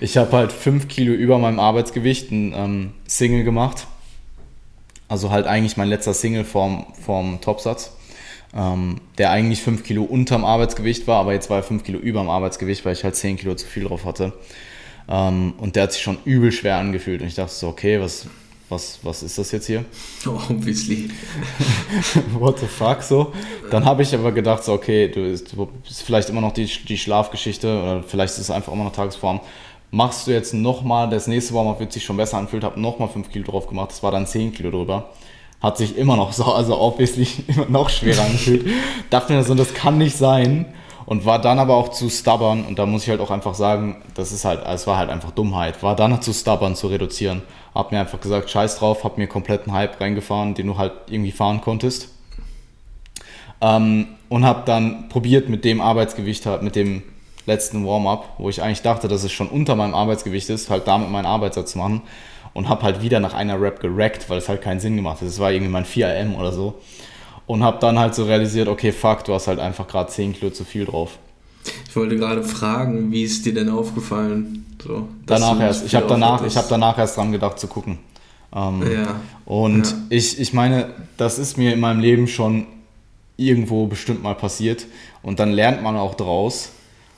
ich habe halt 5 Kilo über meinem Arbeitsgewicht ein ähm, Single gemacht. Also halt eigentlich mein letzter Single vom, vom Topsatz ähm, der eigentlich 5 Kilo unterm Arbeitsgewicht war, aber jetzt war er 5 Kilo über dem Arbeitsgewicht, weil ich halt 10 Kilo zu viel drauf hatte. Ähm, und der hat sich schon übel schwer angefühlt. Und ich dachte so, okay, was, was, was ist das jetzt hier? Oh, (laughs) obviously. (laughs) What the fuck, so. Dann habe ich aber gedacht, so, okay, du, du bist vielleicht immer noch die, die Schlafgeschichte oder vielleicht ist es einfach immer noch Tagesform. Machst du jetzt nochmal, das nächste Warm-up wird sich schon besser anfühlt, habe nochmal 5 Kilo drauf gemacht, das war dann 10 Kilo drüber hat sich immer noch so, also obviously (laughs) immer noch schwerer angefühlt. Dachte mir so, das kann nicht sein. Und war dann aber auch zu stubborn, und da muss ich halt auch einfach sagen, das ist halt, es war halt einfach Dummheit, war dann zu stubborn zu reduzieren. Hab mir einfach gesagt, scheiß drauf, hab mir kompletten Hype reingefahren, den du halt irgendwie fahren konntest. Ähm, und hab dann probiert mit dem Arbeitsgewicht, halt mit dem letzten Warm-up, wo ich eigentlich dachte, dass es schon unter meinem Arbeitsgewicht ist, halt damit meinen Arbeitssatz zu machen und habe halt wieder nach einer Rap gerackt, weil es halt keinen Sinn gemacht hat. Es war irgendwie mein 4RM oder so. Und habe dann halt so realisiert, okay, fuck, du hast halt einfach gerade 10 Kilo zu viel drauf. Ich wollte gerade fragen, wie ist dir denn aufgefallen? So, danach erst. Ich habe danach, hab danach erst dran gedacht zu gucken. Ähm, ja. Und ja. Ich, ich meine, das ist mir in meinem Leben schon irgendwo bestimmt mal passiert. Und dann lernt man auch draus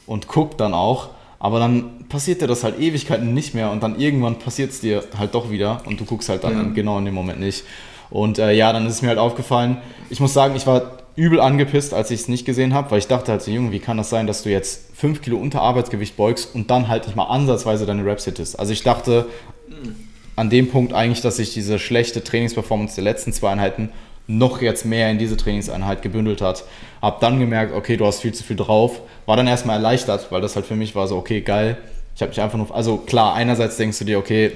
und guckt dann auch. Aber dann passiert dir das halt Ewigkeiten nicht mehr und dann irgendwann passiert es dir halt doch wieder und du guckst halt dann ja. genau in dem Moment nicht. Und äh, ja, dann ist es mir halt aufgefallen. Ich muss sagen, ich war übel angepisst, als ich es nicht gesehen habe, weil ich dachte halt so, Junge, wie kann das sein, dass du jetzt 5 Kilo unter Arbeitsgewicht beugst und dann halt nicht mal ansatzweise deine Raps hittest. Also ich dachte an dem Punkt eigentlich, dass ich diese schlechte Trainingsperformance der letzten zwei Einheiten noch jetzt mehr in diese Trainingseinheit gebündelt hat. Hab dann gemerkt, okay, du hast viel zu viel drauf. War dann erstmal erleichtert, weil das halt für mich war so, okay, geil. Ich habe mich einfach nur, also klar, einerseits denkst du dir, okay,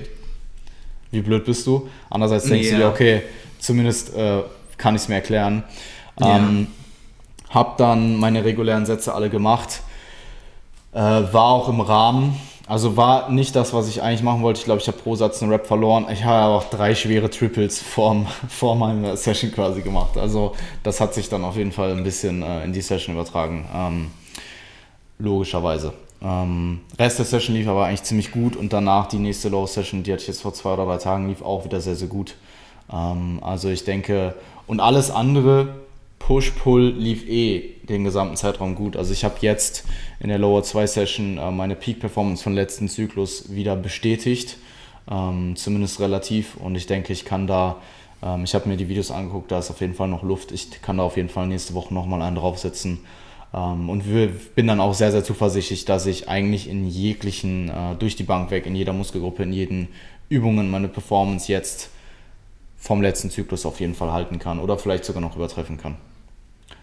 wie blöd bist du? Andererseits denkst yeah. du dir, okay, zumindest äh, kann ich es mir erklären. Yeah. Ähm, hab dann meine regulären Sätze alle gemacht. Äh, war auch im Rahmen. Also war nicht das, was ich eigentlich machen wollte. Ich glaube, ich habe pro Satz einen Rap verloren. Ich habe aber auch drei schwere Triples (laughs) vor, vor meiner Session quasi gemacht. Also das hat sich dann auf jeden Fall ein bisschen äh, in die Session übertragen. Ähm, logischerweise. Ähm, Rest der Session lief aber eigentlich ziemlich gut und danach die nächste Low Session, die hatte ich jetzt vor zwei oder drei Tagen, lief auch wieder sehr, sehr gut. Ähm, also ich denke, und alles andere Push-Pull lief eh den gesamten Zeitraum gut. Also ich habe jetzt in der Lower 2 Session äh, meine Peak-Performance von letzten Zyklus wieder bestätigt, ähm, zumindest relativ. Und ich denke, ich kann da, ähm, ich habe mir die Videos angeguckt, da ist auf jeden Fall noch Luft. Ich kann da auf jeden Fall nächste Woche nochmal einen draufsetzen. Ähm, und bin dann auch sehr, sehr zuversichtlich, dass ich eigentlich in jeglichen, äh, durch die Bank weg, in jeder Muskelgruppe, in jeden Übungen meine Performance jetzt vom letzten Zyklus auf jeden Fall halten kann oder vielleicht sogar noch übertreffen kann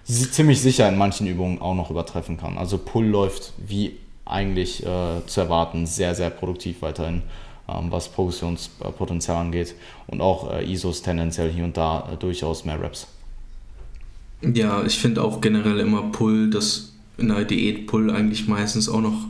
ziemlich sicher in manchen Übungen auch noch übertreffen kann. Also Pull läuft wie eigentlich äh, zu erwarten sehr, sehr produktiv weiterhin, ähm, was Progressionspotenzial angeht und auch äh, ISOs tendenziell hier und da äh, durchaus mehr Reps. Ja, ich finde auch generell immer Pull, dass in der Diät Pull eigentlich meistens auch noch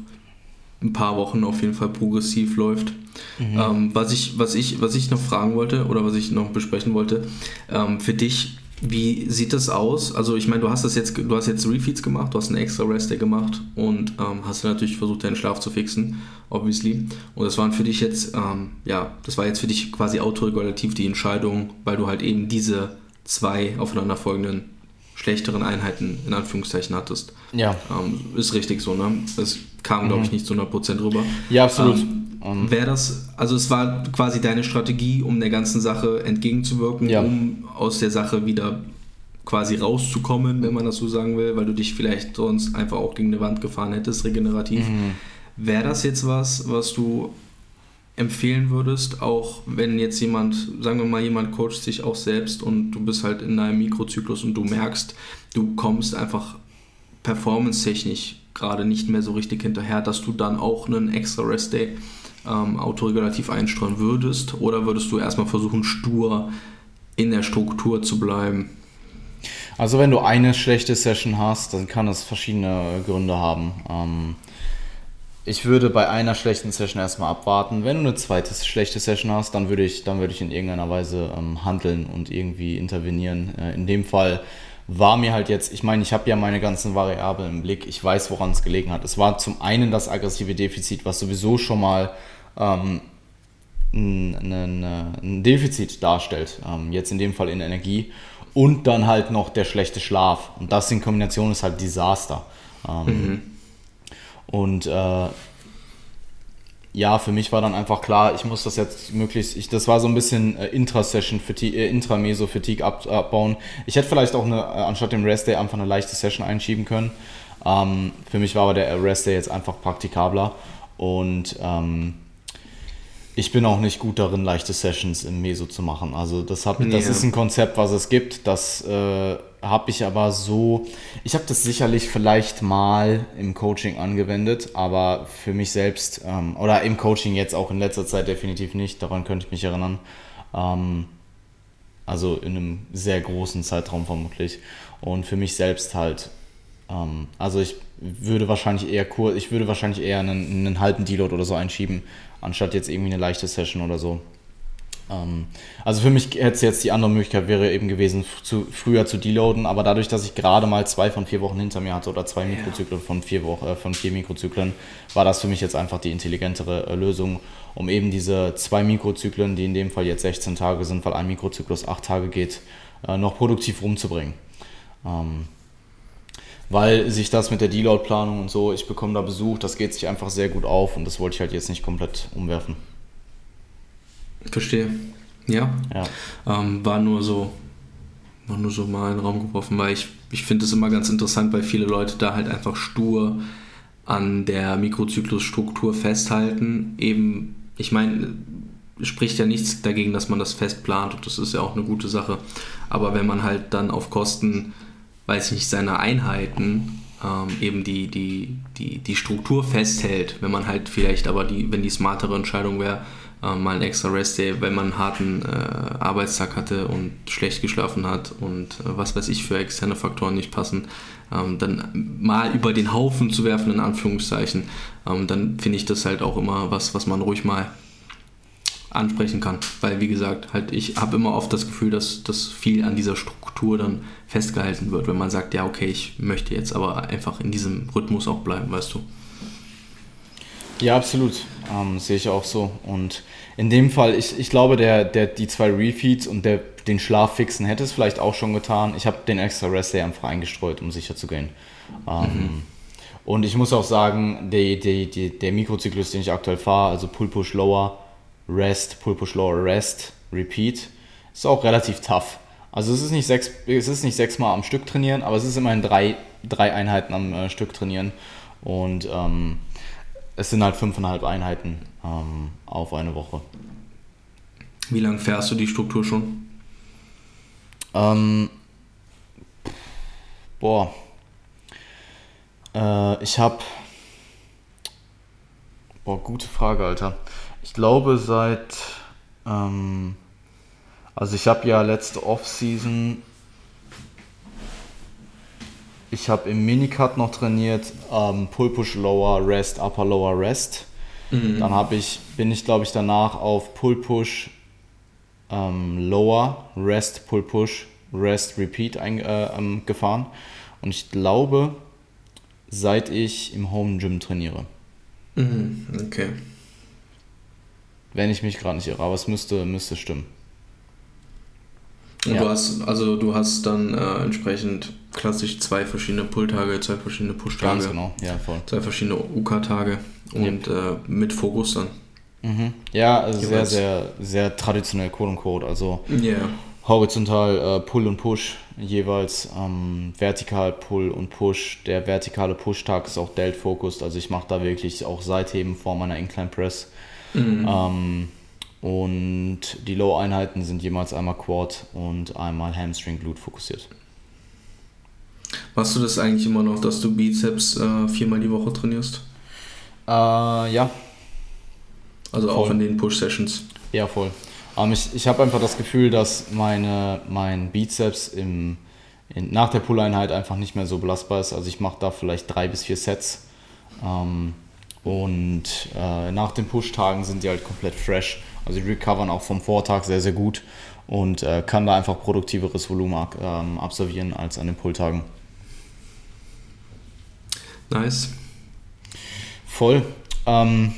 ein paar Wochen auf jeden Fall progressiv läuft. Mhm. Ähm, was, ich, was, ich, was ich noch fragen wollte oder was ich noch besprechen wollte, ähm, für dich, wie sieht das aus? Also ich meine, du hast das jetzt, du hast jetzt Refeeds gemacht, du hast einen extra Rest Day gemacht und ähm, hast natürlich versucht, deinen Schlaf zu fixen, obviously. Und das waren für dich jetzt, ähm, ja, das war jetzt für dich quasi autoregulativ die Entscheidung, weil du halt eben diese zwei aufeinanderfolgenden schlechteren Einheiten in Anführungszeichen hattest. Ja. Ähm, ist richtig so, ne? Es kam, glaube ich, mhm. nicht zu 100% rüber. Ja, absolut. Ähm, Wäre das, also es war quasi deine Strategie, um der ganzen Sache entgegenzuwirken, ja. um aus der Sache wieder quasi rauszukommen, wenn man das so sagen will, weil du dich vielleicht sonst einfach auch gegen eine Wand gefahren hättest, regenerativ. Mhm. Wäre das jetzt was, was du empfehlen würdest, auch wenn jetzt jemand, sagen wir mal, jemand coacht sich auch selbst und du bist halt in einem Mikrozyklus und du merkst, du kommst einfach performance-technisch gerade nicht mehr so richtig hinterher, dass du dann auch einen extra Rest Day ähm, autoregulativ einstreuen würdest oder würdest du erstmal versuchen, stur in der Struktur zu bleiben? Also wenn du eine schlechte Session hast, dann kann es verschiedene Gründe haben. Ähm, ich würde bei einer schlechten Session erstmal abwarten. Wenn du eine zweite schlechte Session hast, dann würde ich, dann würde ich in irgendeiner Weise ähm, handeln und irgendwie intervenieren. Äh, in dem Fall war mir halt jetzt, ich meine, ich habe ja meine ganzen Variablen im Blick, ich weiß, woran es gelegen hat. Es war zum einen das aggressive Defizit, was sowieso schon mal ähm, ein, ein, Defizit darstellt, ähm, jetzt in dem Fall in Energie, und dann halt noch der schlechte Schlaf. Und das in Kombination ist halt Desaster. Ähm, mhm. Und äh, ja, für mich war dann einfach klar, ich muss das jetzt möglichst, ich, das war so ein bisschen äh, Intra-Session, äh, Intrameso-Fatigue ab, abbauen. Ich hätte vielleicht auch eine, äh, anstatt dem Rest Day einfach eine leichte Session einschieben können. Ähm, für mich war aber der Rest Day jetzt einfach praktikabler und ähm, ich bin auch nicht gut darin, leichte Sessions im Meso zu machen. Also das, hab, das ist ein Konzept, was es gibt. Das äh, habe ich aber so. Ich habe das sicherlich vielleicht mal im Coaching angewendet, aber für mich selbst ähm, oder im Coaching jetzt auch in letzter Zeit definitiv nicht. Daran könnte ich mich erinnern. Ähm, also in einem sehr großen Zeitraum vermutlich. Und für mich selbst halt. Ähm, also ich würde wahrscheinlich eher kurz, ich würde wahrscheinlich eher einen, einen halben Deload oder so einschieben, anstatt jetzt irgendwie eine leichte Session oder so. Ähm, also für mich hätte es jetzt die andere Möglichkeit wäre eben gewesen, zu, früher zu deloaden, aber dadurch, dass ich gerade mal zwei von vier Wochen hinter mir hatte oder zwei Mikrozyklen von vier Wochen, äh, von vier Mikrozyklen, war das für mich jetzt einfach die intelligentere äh, Lösung, um eben diese zwei Mikrozyklen, die in dem Fall jetzt 16 Tage sind, weil ein Mikrozyklus acht Tage geht, äh, noch produktiv rumzubringen. Ähm, weil sich das mit der Deload-Planung und so, ich bekomme da Besuch, das geht sich einfach sehr gut auf und das wollte ich halt jetzt nicht komplett umwerfen. Verstehe. Ja. ja. Ähm, war nur so, war nur so mal in den Raum geworfen, weil ich, ich finde es immer ganz interessant, weil viele Leute da halt einfach stur an der Mikrozyklusstruktur festhalten. Eben, ich meine, spricht ja nichts dagegen, dass man das fest plant und das ist ja auch eine gute Sache. Aber wenn man halt dann auf Kosten weiß ich nicht, seiner Einheiten ähm, eben die, die, die, die Struktur festhält, wenn man halt vielleicht aber die, wenn die smartere Entscheidung wäre, äh, mal ein extra Rest Day, wenn man einen harten äh, Arbeitstag hatte und schlecht geschlafen hat und äh, was weiß ich für externe Faktoren nicht passen, ähm, dann mal über den Haufen zu werfen, in Anführungszeichen, ähm, dann finde ich das halt auch immer was, was man ruhig mal ansprechen kann. Weil, wie gesagt, halt ich habe immer oft das Gefühl, dass, dass viel an dieser Struktur dann festgehalten wird, wenn man sagt, ja, okay, ich möchte jetzt aber einfach in diesem Rhythmus auch bleiben, weißt du. Ja, absolut. Ähm, sehe ich auch so. Und in dem Fall, ich, ich glaube, der, der, die zwei Refeeds und der, den Schlaf fixen hätte es vielleicht auch schon getan. Ich habe den extra Rest Day einfach eingestreut, um sicher zu gehen. Ähm, mhm. Und ich muss auch sagen, die, die, die, der Mikrozyklus, den ich aktuell fahre, also Pull Push Lower, Rest, Pull Push Lower, Rest, Repeat. Ist auch relativ tough. Also es ist nicht sechs, es ist nicht sechsmal am Stück trainieren, aber es ist immerhin drei, drei Einheiten am äh, Stück trainieren. Und ähm, es sind halt fünfeinhalb Einheiten ähm, auf eine Woche. Wie lange fährst du die Struktur schon? Ähm, boah. Äh, ich habe. Boah, gute Frage, Alter. Ich glaube seit, ähm, also ich habe ja letzte Off-Season ich habe im Minicut noch trainiert, ähm, Pull Push Lower Rest, Upper Lower Rest. Mhm. Dann habe ich, bin ich glaube ich danach auf Pull Push ähm, Lower Rest, Pull Push Rest, Repeat ein, äh, ähm, gefahren. Und ich glaube, seit ich im Home Gym trainiere. Mhm. Okay. Wenn ich mich gerade nicht irre, aber es müsste, müsste stimmen. Und ja. du hast, also du hast dann äh, entsprechend klassisch zwei verschiedene Pull-Tage, zwei verschiedene Push-Tage. Ganz genau, ja, voll. Zwei verschiedene UK-Tage und yep. äh, mit Fokus dann. Mhm. Ja, also sehr, sehr, sehr traditionell, quote unquote. Also yeah. horizontal äh, Pull und Push jeweils, ähm, vertikal Pull und Push. Der vertikale Push-Tag ist auch Delt-focused, also ich mache da wirklich auch Seitheben vor meiner Incline Press. Mhm. Ähm, und die Low-Einheiten sind jemals einmal Quad und einmal Hamstring Glute fokussiert. Machst du das eigentlich immer noch, dass du Bizeps äh, viermal die Woche trainierst? Äh, ja. Also voll. auch in den Push-Sessions? Ja, voll. Ähm, ich ich habe einfach das Gefühl, dass meine, mein Bizeps im, in, nach der Pull-Einheit einfach nicht mehr so belastbar ist. Also ich mache da vielleicht drei bis vier Sets. Ähm, und äh, nach den Push-Tagen sind die halt komplett fresh. Also die recovern auch vom Vortag sehr, sehr gut und äh, kann da einfach produktiveres Volumen ähm, absolvieren als an den Pull-Tagen. Nice. Voll. Ähm,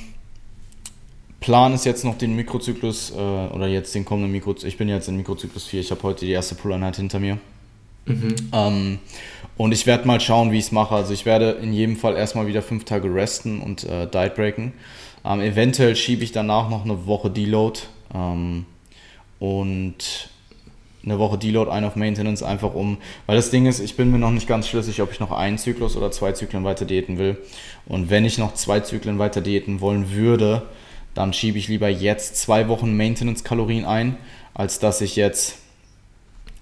Plan ist jetzt noch den Mikrozyklus äh, oder jetzt den kommenden Mikrozyklus. Ich bin jetzt in Mikrozyklus 4. Ich habe heute die erste Pull-Einheit hinter mir. Mhm. Ähm, und ich werde mal schauen, wie ich es mache. Also ich werde in jedem Fall erstmal wieder fünf Tage resten und äh, Diet breaken. Ähm, eventuell schiebe ich danach noch eine Woche Deload ähm, und eine Woche Deload ein auf Maintenance, einfach um, weil das Ding ist, ich bin mir noch nicht ganz schlüssig, ob ich noch einen Zyklus oder zwei Zyklen weiter diäten will. Und wenn ich noch zwei Zyklen weiter diäten wollen würde, dann schiebe ich lieber jetzt zwei Wochen Maintenance-Kalorien ein, als dass ich jetzt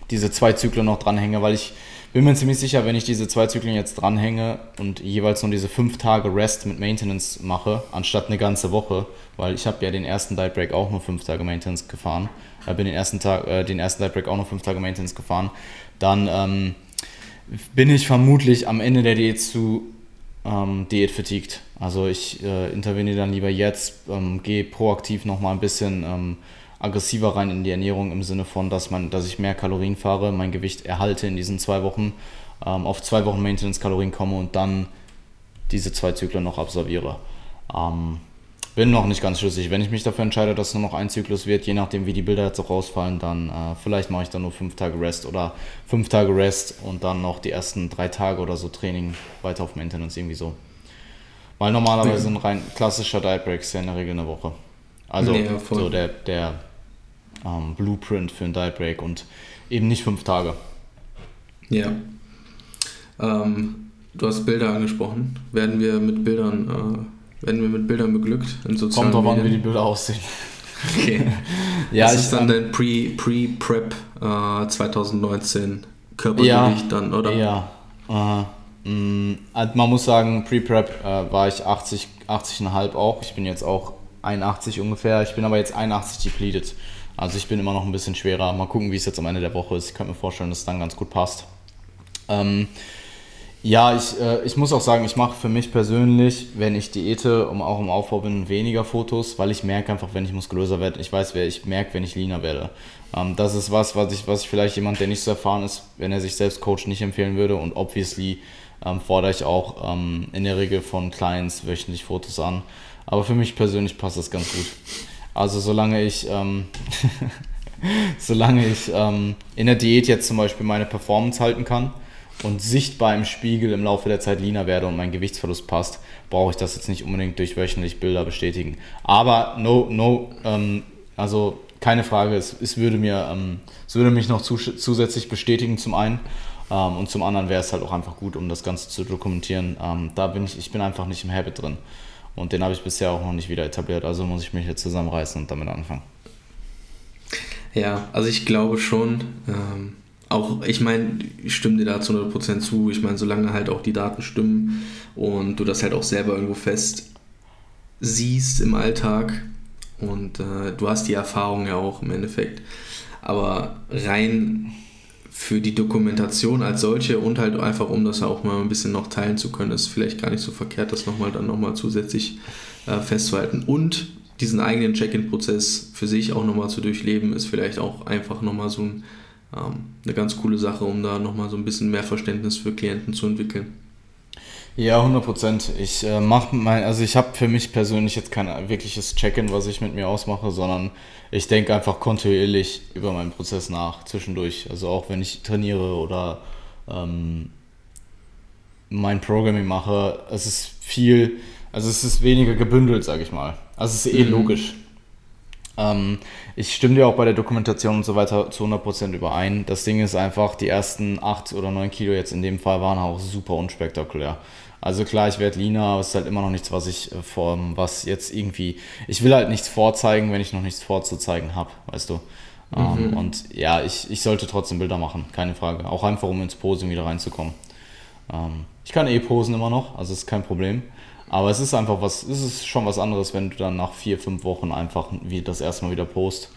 diese zwei Zyklen noch dranhänge, weil ich bin mir ziemlich sicher, wenn ich diese zwei Zyklen jetzt dranhänge und jeweils nur diese fünf Tage Rest mit Maintenance mache, anstatt eine ganze Woche, weil ich habe ja den ersten Diet Break auch nur fünf Tage Maintenance gefahren, äh, bin den ersten Tag, äh, den ersten Diet Break auch nur fünf Tage Maintenance gefahren, dann ähm, bin ich vermutlich am Ende der Diät zu ähm, Diät fatigued. Also ich äh, interveniere dann lieber jetzt, ähm, gehe proaktiv nochmal ein bisschen ähm, aggressiver rein in die Ernährung im Sinne von, dass man, dass ich mehr Kalorien fahre, mein Gewicht erhalte in diesen zwei Wochen, ähm, auf zwei Wochen Maintenance-Kalorien komme und dann diese zwei Zyklen noch absolviere. Ähm, bin noch nicht ganz schlüssig. Wenn ich mich dafür entscheide, dass es nur noch ein Zyklus wird, je nachdem wie die Bilder jetzt auch rausfallen, dann äh, vielleicht mache ich dann nur fünf Tage Rest oder fünf Tage Rest und dann noch die ersten drei Tage oder so Training weiter auf Maintenance irgendwie so. Weil normalerweise ein rein klassischer Diet Break ist ja in der Regel eine Woche. Also ja, so der, der ähm, Blueprint für ein Diet Break und eben nicht fünf Tage. Ja. Ähm, du hast Bilder angesprochen. Werden wir mit Bildern, äh, werden wir mit Bildern beglückt in sozialen Kommt drauf an, wie die Bilder aussehen. Okay. (laughs) ja, das ist dann dein Pre-Prep Pre äh, 2019 Körpergewicht ja, dann, oder? Ja. Uh, mh, also man muss sagen, Pre-Prep äh, war ich 80, 80,5 auch. Ich bin jetzt auch 81 ungefähr. Ich bin aber jetzt 81 depleted. Also ich bin immer noch ein bisschen schwerer. Mal gucken, wie es jetzt am Ende der Woche ist. Ich könnte mir vorstellen, dass es dann ganz gut passt. Ähm, ja, ich, äh, ich muss auch sagen, ich mache für mich persönlich, wenn ich diete, um auch im Aufbau bin, weniger Fotos, weil ich merke einfach, wenn ich muskulöser werde, ich weiß, wer ich merke, wenn ich leaner werde. Ähm, das ist was, was ich, was ich vielleicht jemand, der nicht so erfahren ist, wenn er sich selbst coacht, nicht empfehlen würde. Und obviously ähm, fordere ich auch ähm, in der Regel von Clients wöchentlich Fotos an. Aber für mich persönlich passt das ganz gut. Also solange ich, ähm, (laughs) solange ich ähm, in der Diät jetzt zum Beispiel meine Performance halten kann und sichtbar im Spiegel im Laufe der Zeit leaner werde und mein Gewichtsverlust passt, brauche ich das jetzt nicht unbedingt durch wöchentlich Bilder bestätigen. Aber no, no, ähm, also keine Frage, es, es, würde mir, ähm, es würde mich noch zusätzlich bestätigen zum einen ähm, und zum anderen wäre es halt auch einfach gut, um das Ganze zu dokumentieren. Ähm, da bin ich, ich bin einfach nicht im Habit drin. Und den habe ich bisher auch noch nicht wieder etabliert, also muss ich mich jetzt zusammenreißen und damit anfangen. Ja, also ich glaube schon, ähm, auch, ich meine, ich stimme dir da zu 100% zu. Ich meine, solange halt auch die Daten stimmen und du das halt auch selber irgendwo fest siehst im Alltag und äh, du hast die Erfahrung ja auch im Endeffekt. Aber rein für die Dokumentation als solche und halt einfach, um das auch mal ein bisschen noch teilen zu können, ist vielleicht gar nicht so verkehrt, das nochmal dann nochmal zusätzlich äh, festzuhalten. Und diesen eigenen Check-in-Prozess für sich auch nochmal zu durchleben, ist vielleicht auch einfach nochmal so ein, ähm, eine ganz coole Sache, um da nochmal so ein bisschen mehr Verständnis für Klienten zu entwickeln. Ja, 100 Prozent. Ich äh, mache mein, also ich habe für mich persönlich jetzt kein wirkliches Check-in, was ich mit mir ausmache, sondern ich denke einfach kontinuierlich über meinen Prozess nach, zwischendurch. Also auch wenn ich trainiere oder ähm, mein Programming mache, es ist viel, also es ist weniger gebündelt, sage ich mal. Also es ist eh mhm. logisch. Ähm, ich stimme dir auch bei der Dokumentation und so weiter zu 100% überein. Das Ding ist einfach, die ersten 8 oder 9 Kilo jetzt in dem Fall waren auch super unspektakulär. Also klar, ich werde leaner, aber es ist halt immer noch nichts, was ich äh, vor, was jetzt irgendwie, ich will halt nichts vorzeigen, wenn ich noch nichts vorzuzeigen habe, weißt du. Ähm, mhm. Um, und ja, ich, ich sollte trotzdem Bilder machen, keine Frage. Auch einfach, um ins Posing wieder reinzukommen. Ähm, ich kann eh posen immer noch, also ist kein Problem. Aber es ist einfach was, es ist schon was anderes, wenn du dann nach vier, fünf Wochen einfach wie das erste Mal wieder post.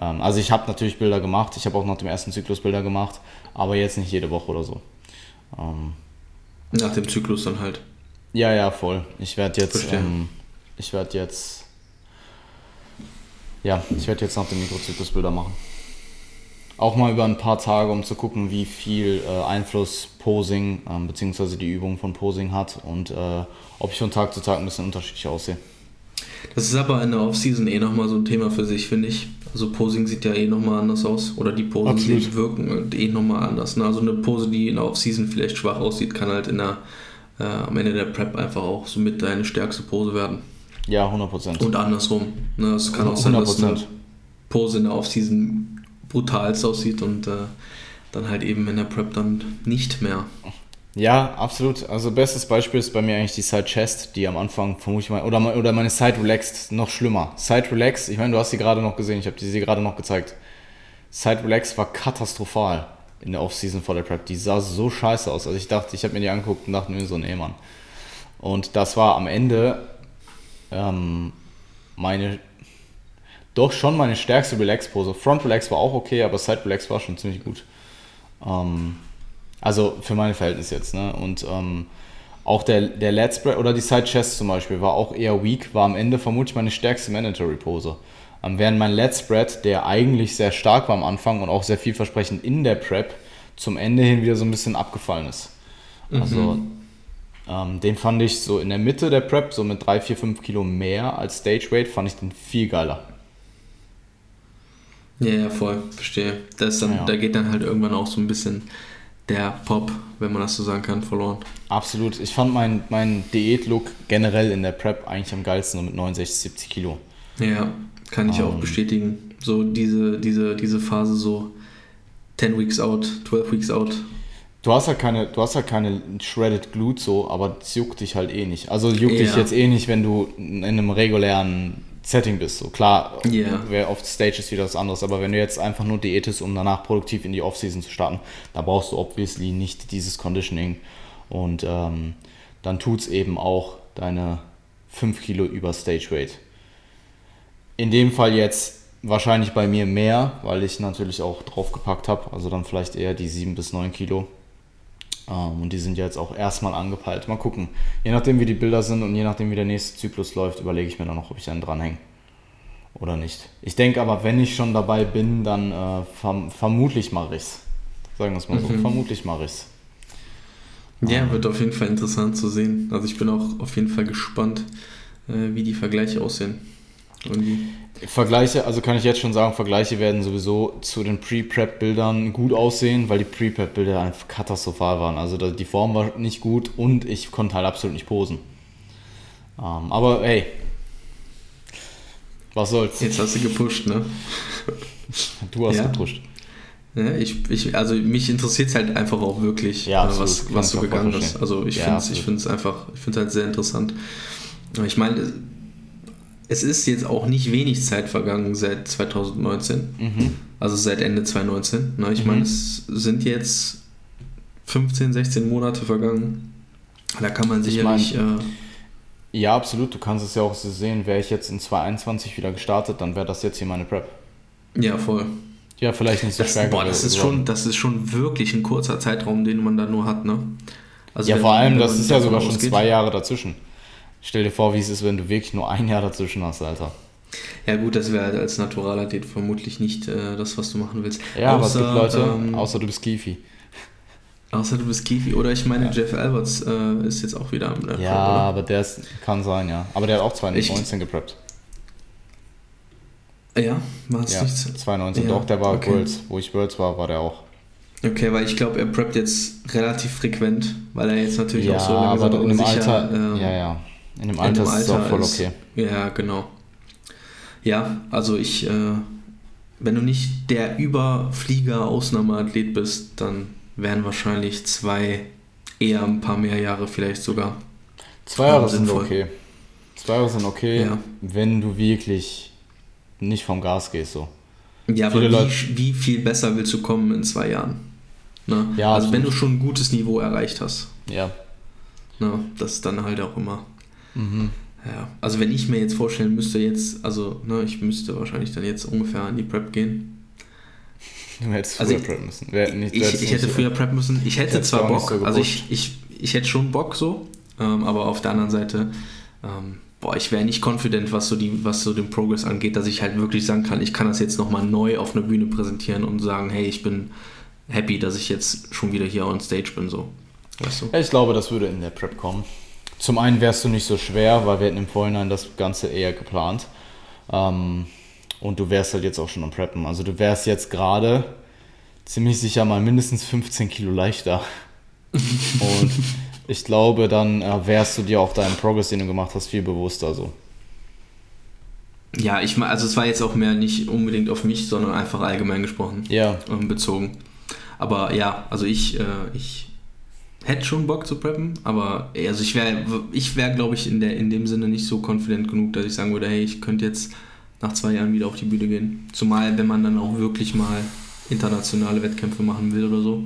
Ähm, also ich habe natürlich Bilder gemacht, ich habe auch nach dem ersten Zyklus Bilder gemacht, aber jetzt nicht jede Woche oder so. Nach dem Zyklus dann halt. Ja, ja, voll. Ich werde jetzt, ähm, ich werde jetzt, ja, ich werde jetzt nach dem Mikrozyklus Bilder machen. Auch mal über ein paar Tage, um zu gucken, wie viel äh, Einfluss Posing ähm, bzw. die Übung von Posing hat und äh, ob ich von Tag zu Tag ein bisschen unterschiedlich aussehe. Das ist aber in der Offseason eh nochmal so ein Thema für sich, finde ich. Also Posing sieht ja eh nochmal anders aus. Oder die Posen Absolut. wirken eh nochmal anders. Ne? Also eine Pose, die in der Offseason vielleicht schwach aussieht, kann halt in der, äh, am Ende der Prep einfach auch so mit deine stärkste Pose werden. Ja, 100%. Und andersrum. Ne? Es kann auch sein, 100%. dass eine Pose in der Offseason brutalst aussieht und äh, dann halt eben in der Prep dann nicht mehr. Ja, absolut. Also bestes Beispiel ist bei mir eigentlich die Side Chest, die am Anfang vermute ich mal, oder, oder meine Side Relaxed, noch schlimmer. Side Relaxed, ich meine, du hast sie gerade noch gesehen, ich habe sie gerade noch gezeigt. Side Relaxed war katastrophal in der Offseason vor der Prep. Die sah so scheiße aus. Also ich dachte, ich habe mir die angeguckt und dachte mir so, nee, Mann. Und das war am Ende ähm, meine, doch schon meine stärkste Relax-Pose. Front Relax war auch okay, aber Side Relax war schon ziemlich gut. Ähm, also für meine Verhältnisse jetzt. Ne? Und ähm, auch der, der Lat Spread oder die Side Chest zum Beispiel war auch eher weak, war am Ende vermutlich meine stärkste Mandatory Pose. Ähm, während mein Lat Spread, der eigentlich sehr stark war am Anfang und auch sehr vielversprechend in der Prep, zum Ende hin wieder so ein bisschen abgefallen ist. Also mhm. ähm, den fand ich so in der Mitte der Prep, so mit 3, 4, 5 Kilo mehr als Stage Weight, fand ich den viel geiler. Ja, ja, voll, verstehe. Das dann, ja. Da geht dann halt irgendwann auch so ein bisschen der Pop, wenn man das so sagen kann, verloren. Absolut. Ich fand meinen mein Diät-Look generell in der Prep eigentlich am geilsten, mit 69, 70 Kilo. Ja, kann ich um, auch ähm. bestätigen. So diese, diese, diese Phase so 10 Weeks out, 12 Weeks out. Du hast halt keine, du hast halt keine shredded Glut so, aber es juckt dich halt eh nicht. Also juckt ja. dich jetzt eh nicht, wenn du in einem regulären Setting bist. So klar, yeah. wer auf Stage ist wieder was anderes, aber wenn du jetzt einfach nur diätest, um danach produktiv in die Offseason zu starten, da brauchst du obviously nicht dieses Conditioning. Und ähm, dann tut es eben auch deine 5 Kilo über Stage Weight. In dem Fall jetzt wahrscheinlich bei mir mehr, weil ich natürlich auch draufgepackt habe, also dann vielleicht eher die 7 bis 9 Kilo. Ähm, und die sind ja jetzt auch erstmal angepeilt. Mal gucken. Je nachdem, wie die Bilder sind und je nachdem, wie der nächste Zyklus läuft, überlege ich mir dann noch, ob ich einen dranhänge oder nicht. Ich denke aber, wenn ich schon dabei bin, dann äh, verm vermutlich mache ich es. Sagen wir es mal so. Mhm. Vermutlich mache ich es. Ja, wird auf jeden Fall interessant zu sehen. Also ich bin auch auf jeden Fall gespannt, äh, wie die Vergleiche aussehen. Irgendwie. Vergleiche, also kann ich jetzt schon sagen, Vergleiche werden sowieso zu den Pre-Prep-Bildern gut aussehen, weil die Pre-Prep-Bilder einfach katastrophal waren. Also die Form war nicht gut und ich konnte halt absolut nicht posen. Ähm, aber hey, was soll's. Jetzt hast du gepusht, ne? Du hast ja. gepusht. Ja, ich, ich, also mich interessiert es halt einfach auch wirklich, ja, äh, was, was so gegangen ist. Also ich ja, finde es einfach, ich finde es halt sehr interessant. Ich meine, es ist jetzt auch nicht wenig Zeit vergangen seit 2019, mhm. also seit Ende 2019. Ne? Ich mhm. meine, es sind jetzt 15, 16 Monate vergangen. Da kann man sicherlich. Ich mein, äh, ja, absolut. Du kannst es ja auch so sehen, wäre ich jetzt in 2021 wieder gestartet, dann wäre das jetzt hier meine Prep. Ja, voll. ja, vielleicht nicht so das, schwer boah, das ist, schon, das ist schon wirklich ein kurzer Zeitraum, den man da nur hat, ne? Also ja, vor allem, das ist ja sogar schon zwei Jahre dazwischen. Stell dir vor, wie es ist, wenn du wirklich nur ein Jahr dazwischen hast, Alter. Ja gut, das wäre als Naturalathlet vermutlich nicht äh, das, was du machen willst. Ja, außer, aber es gibt Leute, ähm, außer du bist Kifi. Außer du bist Kifi. Oder ich meine, ja. Jeff Alberts äh, ist jetzt auch wieder am Prep, Ja, oder? aber der ist, kann sein, ja. Aber der hat auch 2019 ich, gepreppt. Ja, war es ja, nicht? 2019, ja, doch, der war okay. Worlds. Wo ich Worlds war, war der auch. Okay, weil ich glaube, er preppt jetzt relativ frequent, weil er jetzt natürlich ja, auch so langsam aber in dem Alter, ähm, ja, ja. In dem Alter, in dem Alter ist es auch voll okay. ja, genau. Ja, also ich, äh, wenn du nicht der Überflieger-Ausnahmeathlet bist, dann wären wahrscheinlich zwei eher ein paar mehr Jahre vielleicht sogar. Zwei Jahre sind okay. Zwei Jahre sind okay, ja. wenn du wirklich nicht vom Gas gehst so. Ja, Viele aber wie, wie, viel besser willst du kommen in zwei Jahren? Ne? Ja, also wenn du schon ein gutes Niveau erreicht hast. Ja. Ne? Das ist dann halt auch immer. Mhm. Ja, also wenn ich mir jetzt vorstellen müsste, jetzt, also ne, ich müsste wahrscheinlich dann jetzt ungefähr an die Prep gehen. Du hättest früher also, prep müssen. Nicht, ich, ich hätte früher prep müssen. Ich hätte zwar Bock, so also ich, ich, ich hätte schon Bock so, ähm, aber auf der anderen Seite, ähm, boah, ich wäre nicht confident, was so, die, was so den Progress angeht, dass ich halt wirklich sagen kann, ich kann das jetzt nochmal neu auf einer Bühne präsentieren und sagen, hey, ich bin happy, dass ich jetzt schon wieder hier on stage bin, so. Weißt du? Ich glaube, das würde in der Prep kommen. Zum einen wärst du nicht so schwer, weil wir hätten im Vorhinein das Ganze eher geplant. Ähm, und du wärst halt jetzt auch schon am Preppen. Also du wärst jetzt gerade ziemlich sicher mal mindestens 15 Kilo leichter. (laughs) und ich glaube, dann äh, wärst du dir auch deinen Progress, den du gemacht hast, viel bewusster so. Ja, ich also es war jetzt auch mehr nicht unbedingt auf mich, sondern einfach allgemein gesprochen. Ja. Bezogen. Aber ja, also ich, äh, ich hätte schon Bock zu preppen, aber also ich wäre, ich wäre, glaube ich, in, der, in dem Sinne nicht so confident genug, dass ich sagen würde, hey, ich könnte jetzt nach zwei Jahren wieder auf die Bühne gehen. Zumal, wenn man dann auch wirklich mal internationale Wettkämpfe machen will oder so.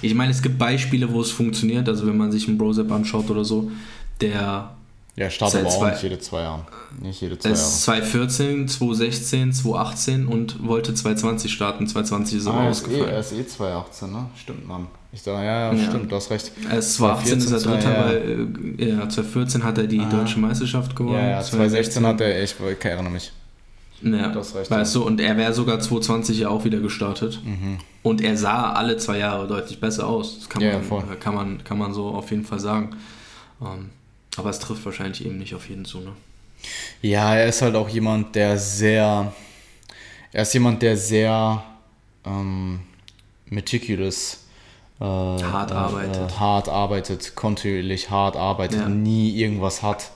Ich meine, es gibt Beispiele, wo es funktioniert, also wenn man sich einen Brosep anschaut oder so, der ja, startet aber auch zwei, nicht jede zwei Jahre. Nicht jede zwei Jahre. 2014, 2016, 2018 und wollte 2020 starten. 2020 ist aber ah, ausgefallen. Er ist eh 2018, ne? Stimmt, Mann. Ich dachte, ja, ja, stimmt, du hast recht. Er ist 2018 ist er Dritter, ja. weil äh, ja, 2014 hat er die Aha. deutsche Meisterschaft gewonnen. Ja, ja 2016 hat er, ich, ich erinnere mich. Ja, das recht, weißt du, und er wäre sogar 2020 ja auch wieder gestartet. Mhm. Und er sah alle zwei Jahre deutlich besser aus. Das kann, ja, man, ja, kann, man, kann man so auf jeden Fall sagen. Ähm, aber es trifft wahrscheinlich eben nicht auf jeden zu, ne? Ja, er ist halt auch jemand, der sehr. Er ist jemand, der sehr ähm, meticulous äh, hart arbeitet. Äh, hart arbeitet, kontinuierlich hart arbeitet, ja. nie irgendwas hat.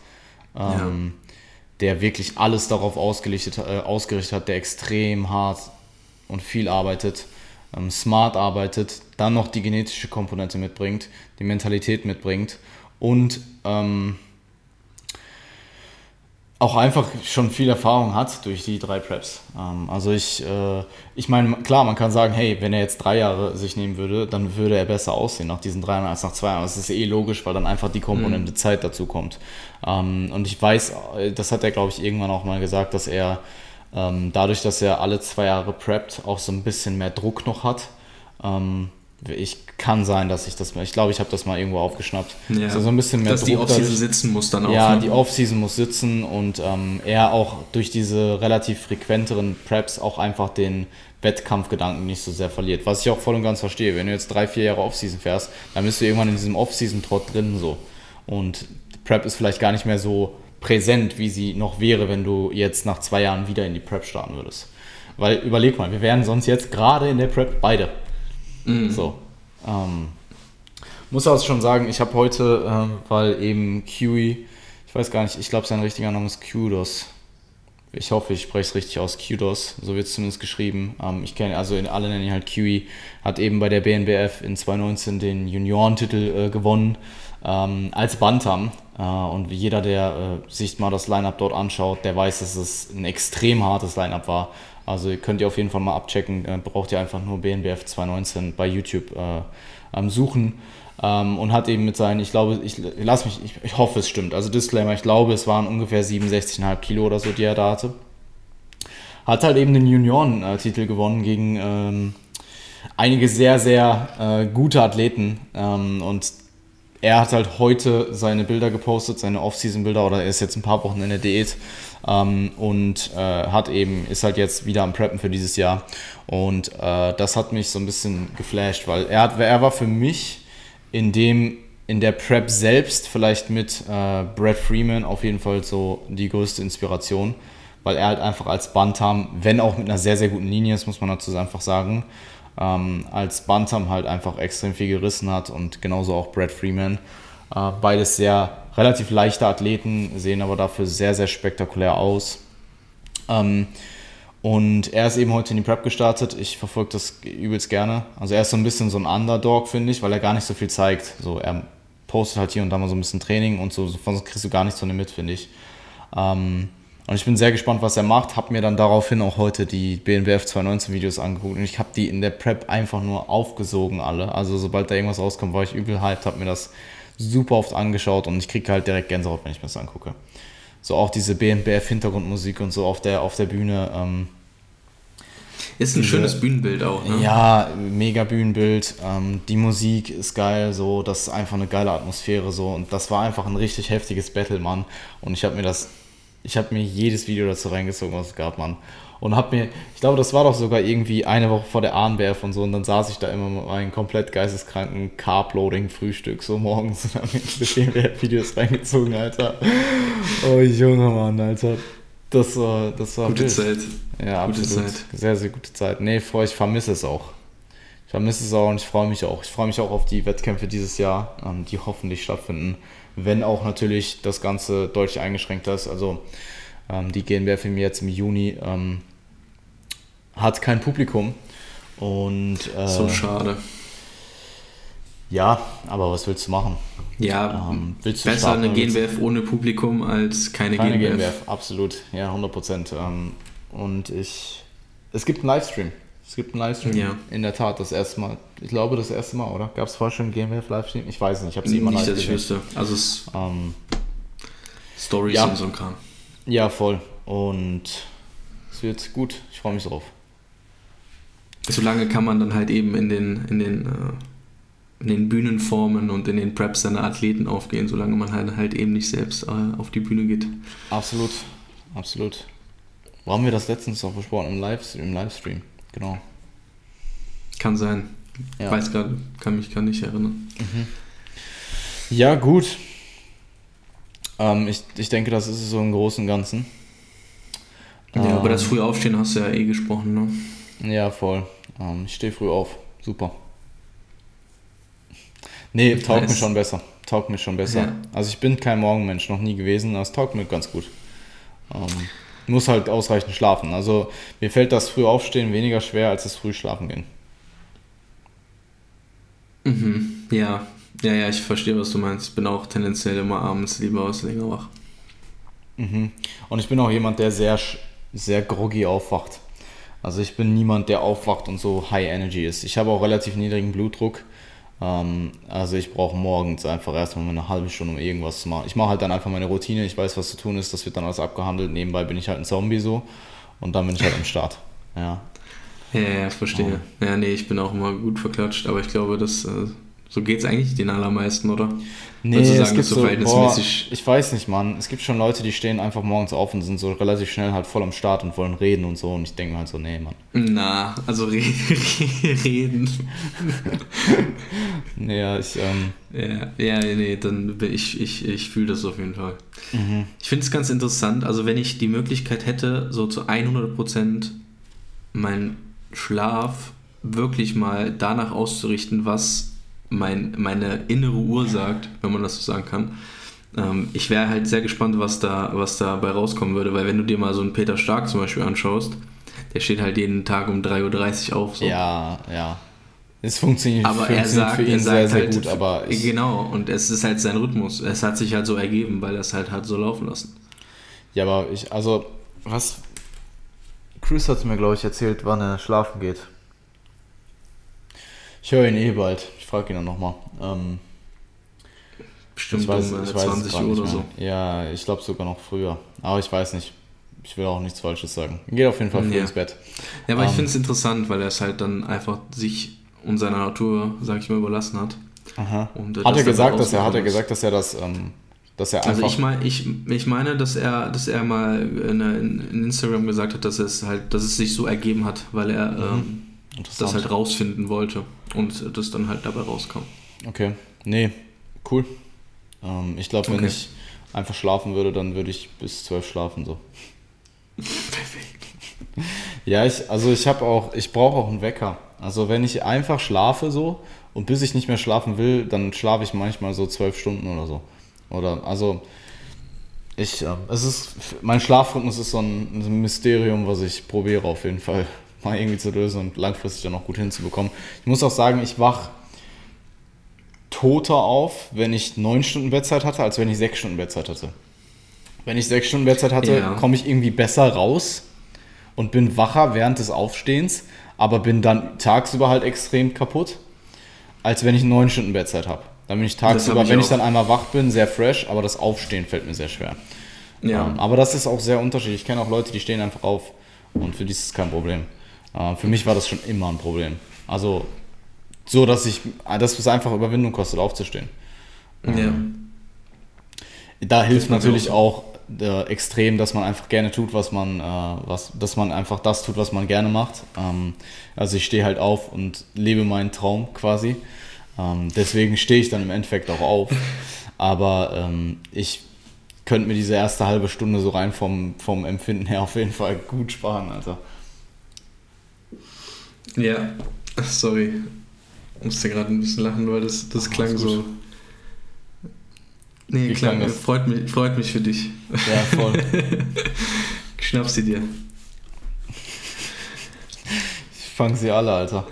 Ähm, ja. Der wirklich alles darauf ausgerichtet, äh, ausgerichtet hat, der extrem hart und viel arbeitet, ähm, smart arbeitet, dann noch die genetische Komponente mitbringt, die Mentalität mitbringt und ähm, auch einfach schon viel Erfahrung hat durch die drei Preps. Ähm, also ich, äh, ich meine, klar, man kann sagen, hey, wenn er jetzt drei Jahre sich nehmen würde, dann würde er besser aussehen nach diesen drei Jahren als nach zwei Jahren. Das ist eh logisch, weil dann einfach die Komponente mhm. Zeit dazu kommt. Ähm, und ich weiß, das hat er, glaube ich, irgendwann auch mal gesagt, dass er ähm, dadurch, dass er alle zwei Jahre preppt, auch so ein bisschen mehr Druck noch hat. Ähm, ich kann sein, dass ich das mal, ich glaube, ich habe das mal irgendwo aufgeschnappt. Ja, also so ein bisschen mehr dass Druck die Offseason sitzen muss dann auch. Ja, ne? die Offseason muss sitzen und ähm, er auch durch diese relativ frequenteren Preps auch einfach den Wettkampfgedanken nicht so sehr verliert. Was ich auch voll und ganz verstehe. Wenn du jetzt drei, vier Jahre Offseason fährst, dann bist du irgendwann in diesem Offseason-Trott drin so. Und Prep ist vielleicht gar nicht mehr so präsent, wie sie noch wäre, wenn du jetzt nach zwei Jahren wieder in die Prep starten würdest. Weil überleg mal, wir wären sonst jetzt gerade in der Prep beide. Mhm. So. Ähm, muss auch schon sagen, ich habe heute, ähm, weil eben Kiwi, ich weiß gar nicht, ich glaube sein richtiger Name ist Kudos. Ich hoffe, ich spreche es richtig aus, Kudos, so wird es zumindest geschrieben. Ähm, ich kenne, also in alle nennen ihn halt Kiwi, hat eben bei der BNBF in 2019 den Juniorentitel äh, gewonnen ähm, als Bantam. Äh, und jeder, der äh, sich mal das Lineup dort anschaut, der weiß, dass es ein extrem hartes Lineup war. Also könnt ihr auf jeden Fall mal abchecken. Äh, braucht ihr einfach nur BNBF 2019 bei YouTube äh, suchen. Ähm, und hat eben mit seinen, ich glaube, ich lass mich, ich, ich, hoffe es stimmt. Also Disclaimer, ich glaube, es waren ungefähr 67,5 Kilo oder so, die er da hatte. hat halt eben den Junioren-Titel gewonnen gegen ähm, einige sehr, sehr äh, gute Athleten. Ähm, und er hat halt heute seine Bilder gepostet, seine Off-Season-Bilder, oder er ist jetzt ein paar Wochen in der Diät ähm, und äh, hat eben, ist halt jetzt wieder am Preppen für dieses Jahr. Und äh, das hat mich so ein bisschen geflasht, weil er, hat, er war für mich in dem in der Prep selbst vielleicht mit äh, Brad Freeman auf jeden Fall so die größte Inspiration, weil er halt einfach als Bantam, wenn auch mit einer sehr, sehr guten Linie, das muss man dazu einfach sagen, ähm, als Bantam halt einfach extrem viel gerissen hat und genauso auch Brad Freeman. Äh, beides sehr relativ leichte Athleten, sehen aber dafür sehr, sehr spektakulär aus. Ähm, und er ist eben heute in die Prep gestartet. Ich verfolge das übelst gerne. Also er ist so ein bisschen so ein Underdog, finde ich, weil er gar nicht so viel zeigt. So, er postet halt hier und da mal so ein bisschen Training und so, sonst kriegst du gar nichts von ihm mit, finde ich. Ähm, und ich bin sehr gespannt, was er macht. Habe mir dann daraufhin auch heute die BNBF 219 Videos angeguckt und ich habe die in der Prep einfach nur aufgesogen alle. Also sobald da irgendwas rauskommt, war ich übel hyped, habe mir das super oft angeschaut und ich kriege halt direkt Gänsehaut, wenn ich mir das angucke so auch diese BNBF-Hintergrundmusik und so auf der, auf der Bühne. Ähm, ist ein diese, schönes Bühnenbild auch, ne? Ja, mega Bühnenbild. Ähm, die Musik ist geil, so, das ist einfach eine geile Atmosphäre, so. Und das war einfach ein richtig heftiges Battle, Mann. Und ich habe mir das, ich habe mir jedes Video dazu reingezogen, was es gab, Mann und hab mir, ich glaube, das war doch sogar irgendwie eine Woche vor der ANBF und so und dann saß ich da immer mit meinem komplett geisteskranken Carb-Loading-Frühstück so morgens (laughs) und hab mir diese Videos reingezogen, Alter. Oh Junge Mann, Alter. Das war, das war Gute wild. Zeit. Ja, gute absolut. Zeit. Sehr, sehr gute Zeit. Nee, ich vermisse es auch. Ich vermisse es auch und ich freue mich auch. Ich freue mich auch auf die Wettkämpfe dieses Jahr, ähm, die hoffentlich stattfinden. Wenn auch natürlich das Ganze deutlich eingeschränkt ist. Also ähm, die GNBF jetzt im Juni ähm, hat kein Publikum. Und, äh, so schade. Ja, aber was willst du machen? Ja, ähm, willst du besser starten, eine GNBF ohne Publikum als keine, keine GNBF. GNBF. Absolut, ja, 100 Prozent. Ähm, und ich, es gibt einen Livestream. Es gibt einen Livestream. Ja. In der Tat, das erste Mal. Ich glaube, das erste Mal, oder? Gab es vorher schon einen GNBF Livestream? Ich weiß nicht, ich habe sie immer Nicht, dass ich wüsste. Also es ähm, Stories ja. und so ein Kram. Ja, voll. Und es wird gut. Ich freue mich drauf solange kann man dann halt eben in den, in den, äh, in den Bühnenformen und in den Preps seiner Athleten aufgehen, solange man halt, halt eben nicht selbst äh, auf die Bühne geht. Absolut, absolut. Wo haben wir das letztens noch besprochen? Im, Live, im Livestream, genau. Kann sein. Ja. Weiß gerade, kann mich gar nicht erinnern. Mhm. Ja, gut. Ähm, ich, ich denke, das ist so im Großen und Ganzen. Ja, ähm, über das frühe Aufstehen hast du ja eh gesprochen, ne? Ja, voll. Ähm, ich stehe früh auf. Super. Nee, taugt mir schon besser. Taugt mir schon besser. Ja. Also ich bin kein Morgenmensch, noch nie gewesen, aber es taugt mir ganz gut. Ähm, muss halt ausreichend schlafen. Also mir fällt das früh aufstehen weniger schwer als das früh schlafen gehen. Mhm. Ja, ja, ja, ich verstehe, was du meinst. Ich bin auch tendenziell immer abends lieber aus länger wach. Mhm. Und ich bin auch jemand, der sehr, sehr groggy aufwacht. Also ich bin niemand, der aufwacht und so High Energy ist. Ich habe auch relativ niedrigen Blutdruck. Ähm, also ich brauche morgens einfach erstmal eine halbe Stunde, um irgendwas zu machen. Ich mache halt dann einfach meine Routine, ich weiß, was zu tun ist, das wird dann alles abgehandelt. Nebenbei bin ich halt ein Zombie so und dann bin ich halt am Start. Ja. Ja, ja, verstehe. Ja. ja, nee, ich bin auch immer gut verklatscht, aber ich glaube, das äh, so geht es eigentlich den allermeisten, oder? Nee, sagen, es gibt so, boah, ich weiß nicht, Mann. Es gibt schon Leute, die stehen einfach morgens auf und sind so relativ schnell halt voll am Start und wollen reden und so. Und ich denke mir halt so, nee, Mann. Na, also re (laughs) reden. (laughs) ja, ich, ähm, ja, ja, nee, dann ich, ich, ich fühle das auf jeden Fall. Mhm. Ich finde es ganz interessant, also wenn ich die Möglichkeit hätte, so zu 100% meinen Schlaf wirklich mal danach auszurichten, was mein, meine innere Uhr sagt, wenn man das so sagen kann. Ähm, ich wäre halt sehr gespannt, was da, was dabei rauskommen würde, weil wenn du dir mal so einen Peter Stark zum Beispiel anschaust, der steht halt jeden Tag um 3.30 Uhr auf. So. Ja, ja. Es funktioniert, aber er sagt, für ihn er sagt sehr, sehr halt, gut, aber genau, und es ist halt sein Rhythmus. Es hat sich halt so ergeben, weil er es halt hat so laufen lassen. Ja, aber ich, also, was Chris hat mir, glaube ich, erzählt, wann er schlafen geht. Ich höre ihn eh bald frage ihn dann nochmal. Ähm, Bestimmt ich weiß, um ich 20 Uhr oder so. Ja, ich glaube sogar noch früher. Aber ich weiß nicht. ich will auch nichts Falsches sagen. Geht auf jeden Fall früh Ja. ins Bett. Ja, aber ich Ähm. finde es interessant, weil er es halt dann einfach sich und seiner Natur, sag ich mal, überlassen hat. Aha. Und, äh, Hat er gesagt, dass er, hat er gesagt, dass er das, ähm, dass er einfach. Also ich meine, ich, ich meine, dass er, dass er mal in, in Instagram gesagt hat, dass es halt, dass es sich so ergeben hat, weil er Mhm. ähm, das halt rausfinden wollte und das dann halt dabei rauskam. Okay. Nee, cool. Ähm, ich glaube, wenn Okay. ich einfach schlafen würde, dann würde ich bis zwölf schlafen so. Perfekt. (laughs) Ja, ich, also ich habe auch, ich brauche auch einen Wecker. Also wenn ich einfach schlafe so und bis ich nicht mehr schlafen will, dann schlafe ich manchmal so zwölf Stunden oder so. Oder also ich, ähm, es ist, mein Schlafrhythmus ist so ein Mysterium, was ich probiere auf jeden Fall mal irgendwie zu lösen und langfristig dann auch gut hinzubekommen. Ich muss auch sagen, ich wach toter auf, wenn ich neun Stunden Bettzeit hatte, als wenn ich sechs Stunden Bettzeit hatte. Wenn ich sechs Stunden Bettzeit hatte, Ja. komme ich irgendwie besser raus und bin wacher während des Aufstehens, aber bin dann tagsüber halt extrem kaputt, als wenn ich neun Stunden Bettzeit habe. Dann bin ich tagsüber, hab ich wenn ich dann einmal wach bin, sehr fresh, aber das Aufstehen fällt mir sehr schwer. Ja. Ähm, aber das ist auch sehr unterschiedlich. Ich kenne auch Leute, die stehen einfach auf und für die ist es kein Problem. Äh, für mich war das schon immer ein Problem. Also so, dass ich, dass es einfach Überwindung kostet, aufzustehen. ja. Da hilft natürlich auch auch äh, extrem, dass man einfach gerne tut, was man, äh, was, dass man einfach das tut, was man gerne macht. Ähm, also ich stehe halt auf und lebe meinen Traum quasi. Ähm, deswegen stehe ich dann im Endeffekt auch auf. (laughs) Aber ähm, ich könnte mir diese erste halbe Stunde so rein vom, vom Empfinden her auf jeden Fall gut sparen, Alter. Ja. Sorry. Musste gerade ein bisschen lachen, weil das, das klang alles so. Nee, Wie klang, klang das? freut mich, freut mich für dich. Ja, voll. (laughs) Schnapp sie dir. Ich fange sie alle, Alter.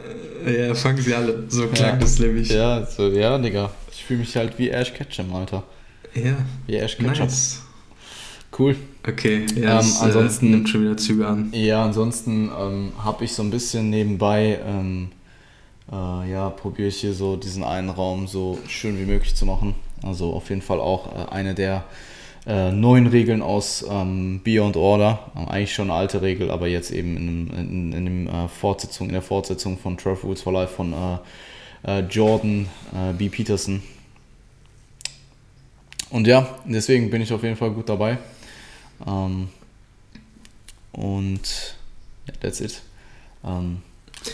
Ja, fangen sie alle. So klang Ja. das nämlich. Ja, so, ja, Digga. Ich fühle mich halt wie Ash Ketchum, Alter. Ja, Wie Ash Ketchum. nice. Cool. Okay, ja, Ähm, das, ansonsten- äh, nimmt schon wieder Züge an. Ja, ansonsten ähm, habe ich so ein bisschen nebenbei, ähm, äh, ja, probiere ich hier so diesen einen Raum so schön wie möglich zu machen. Also auf jeden Fall auch äh, eine der äh, neuen Regeln aus ähm, Beyond Order. Ähm, eigentlich schon eine alte Regel, aber jetzt eben in, in, in, dem, äh, Fortsetzung, in der Fortsetzung von 12 Rules for Life von äh, äh, Jordan äh, B. Peterson. Und ja, deswegen bin ich auf jeden Fall gut dabei. Ähm, und ja, that's it. Ähm,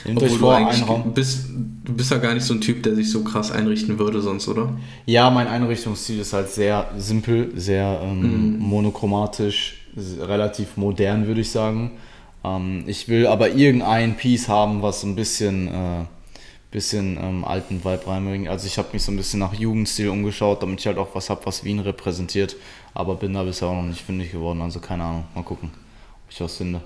nehmt euch Obwohl du vor, eigentlich Raum. bist, du bist ja gar nicht so ein Typ, der sich so krass einrichten würde sonst, oder? Ja, mein Einrichtungsstil ist halt sehr simpel, sehr ähm, Mhm. monochromatisch, relativ modern, würde ich sagen. Ähm, ich will aber irgendein Piece haben, was so ein bisschen, äh, bisschen ähm, alten Vibe reinbringt. Also ich habe mich so ein bisschen nach Jugendstil umgeschaut, damit ich halt auch was habe, was Wien repräsentiert. Aber bin da bisher auch noch nicht fündig geworden, also keine Ahnung. Mal gucken, ob ich was finde.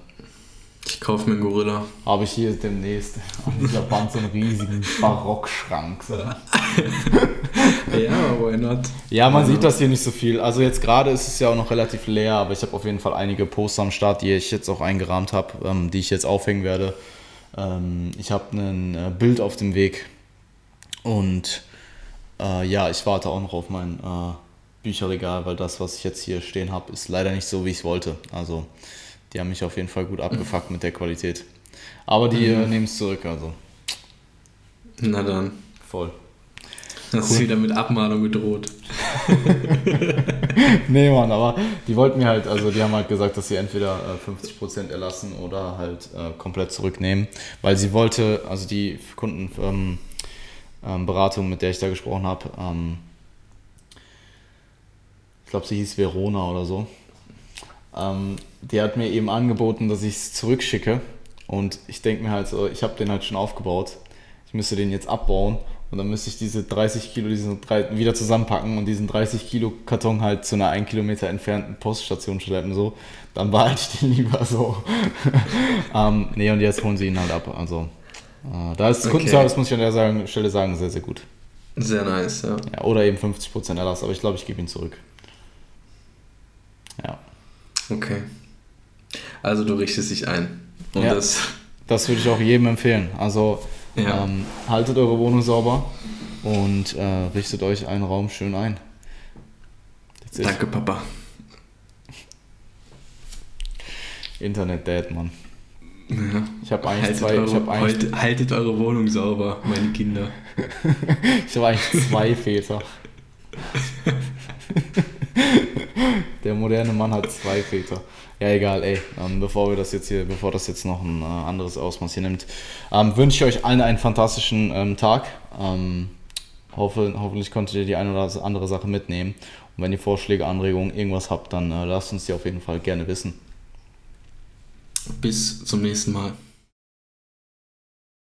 Ich kaufe mir einen Gorilla. Habe ich hier demnächst (laughs) an dieser Wand so einen riesigen Barockschrank. So. (laughs) ja, why not? Ja, man Ja. sieht das hier nicht so viel. Also jetzt gerade ist es ja auch noch relativ leer, aber ich habe auf jeden Fall einige Poster am Start, die ich jetzt auch eingerahmt habe, ähm, die ich jetzt aufhängen werde. Ähm, ich habe ein äh, Bild auf dem Weg und äh, ja, ich warte auch noch auf mein äh, Bücherregal, weil das, was ich jetzt hier stehen habe, ist leider nicht so, wie ich es wollte. Also die haben mich auf jeden Fall gut abgefuckt mit der Qualität. Aber die äh, nehmen es zurück, also Na dann. voll. Hast du wieder mit Abmahnung gedroht. (laughs) Nee, Mann, aber die wollten mir halt, also die haben halt gesagt, dass sie entweder äh, 50% erlassen oder halt äh, komplett zurücknehmen, weil sie wollte, also die Kundenberatung, ähm, ähm, mit der ich da gesprochen habe, ähm, ich glaube, sie hieß Verona oder so, ähm, die hat mir eben angeboten, dass ich es zurückschicke und ich denke mir halt so, ich habe den halt schon aufgebaut, ich müsste den jetzt abbauen und dann müsste ich diese 30 Kilo diesen drei, wieder zusammenpacken und diesen 30 Kilo Karton halt zu einer 1 Kilometer entfernten Poststation schleppen, so. Dann behalte ich den (laughs) lieber so. (laughs) ähm, nee, und jetzt holen sie ihn halt ab. Also, äh, da ist Okay. Kundenservice, muss ich an der sagen, Stelle sagen, sehr, sehr gut. Sehr nice, ja. Ja, oder eben 50% Erlass, aber ich glaube, ich gebe ihn zurück. Ja. Okay. Also du richtest dich ein. Und Ja. das. Das würde ich auch jedem empfehlen. Also, Ja. ähm, haltet eure Wohnung sauber und äh, richtet euch einen Raum schön ein. Danke, Papa. Internet-Dad, Mann. Ja. Ich habe eigentlich Haltet, zwei. eure, ich habe eigentlich, haltet, haltet eure Wohnung sauber, meine Kinder. (laughs) ich habe eigentlich zwei (laughs) Väter. Der moderne Mann hat zwei Väter. Ja, egal, ey. Ähm, bevor wir das jetzt hier, bevor das jetzt noch ein äh, anderes Ausmaß hier nimmt, ähm, wünsche ich euch allen einen fantastischen ähm, Tag. Ähm, hoffe, hoffentlich konntet ihr die eine oder andere Sache mitnehmen. Und wenn ihr Vorschläge, Anregungen, irgendwas habt, dann äh, lasst uns die auf jeden Fall gerne wissen. Bis zum nächsten Mal.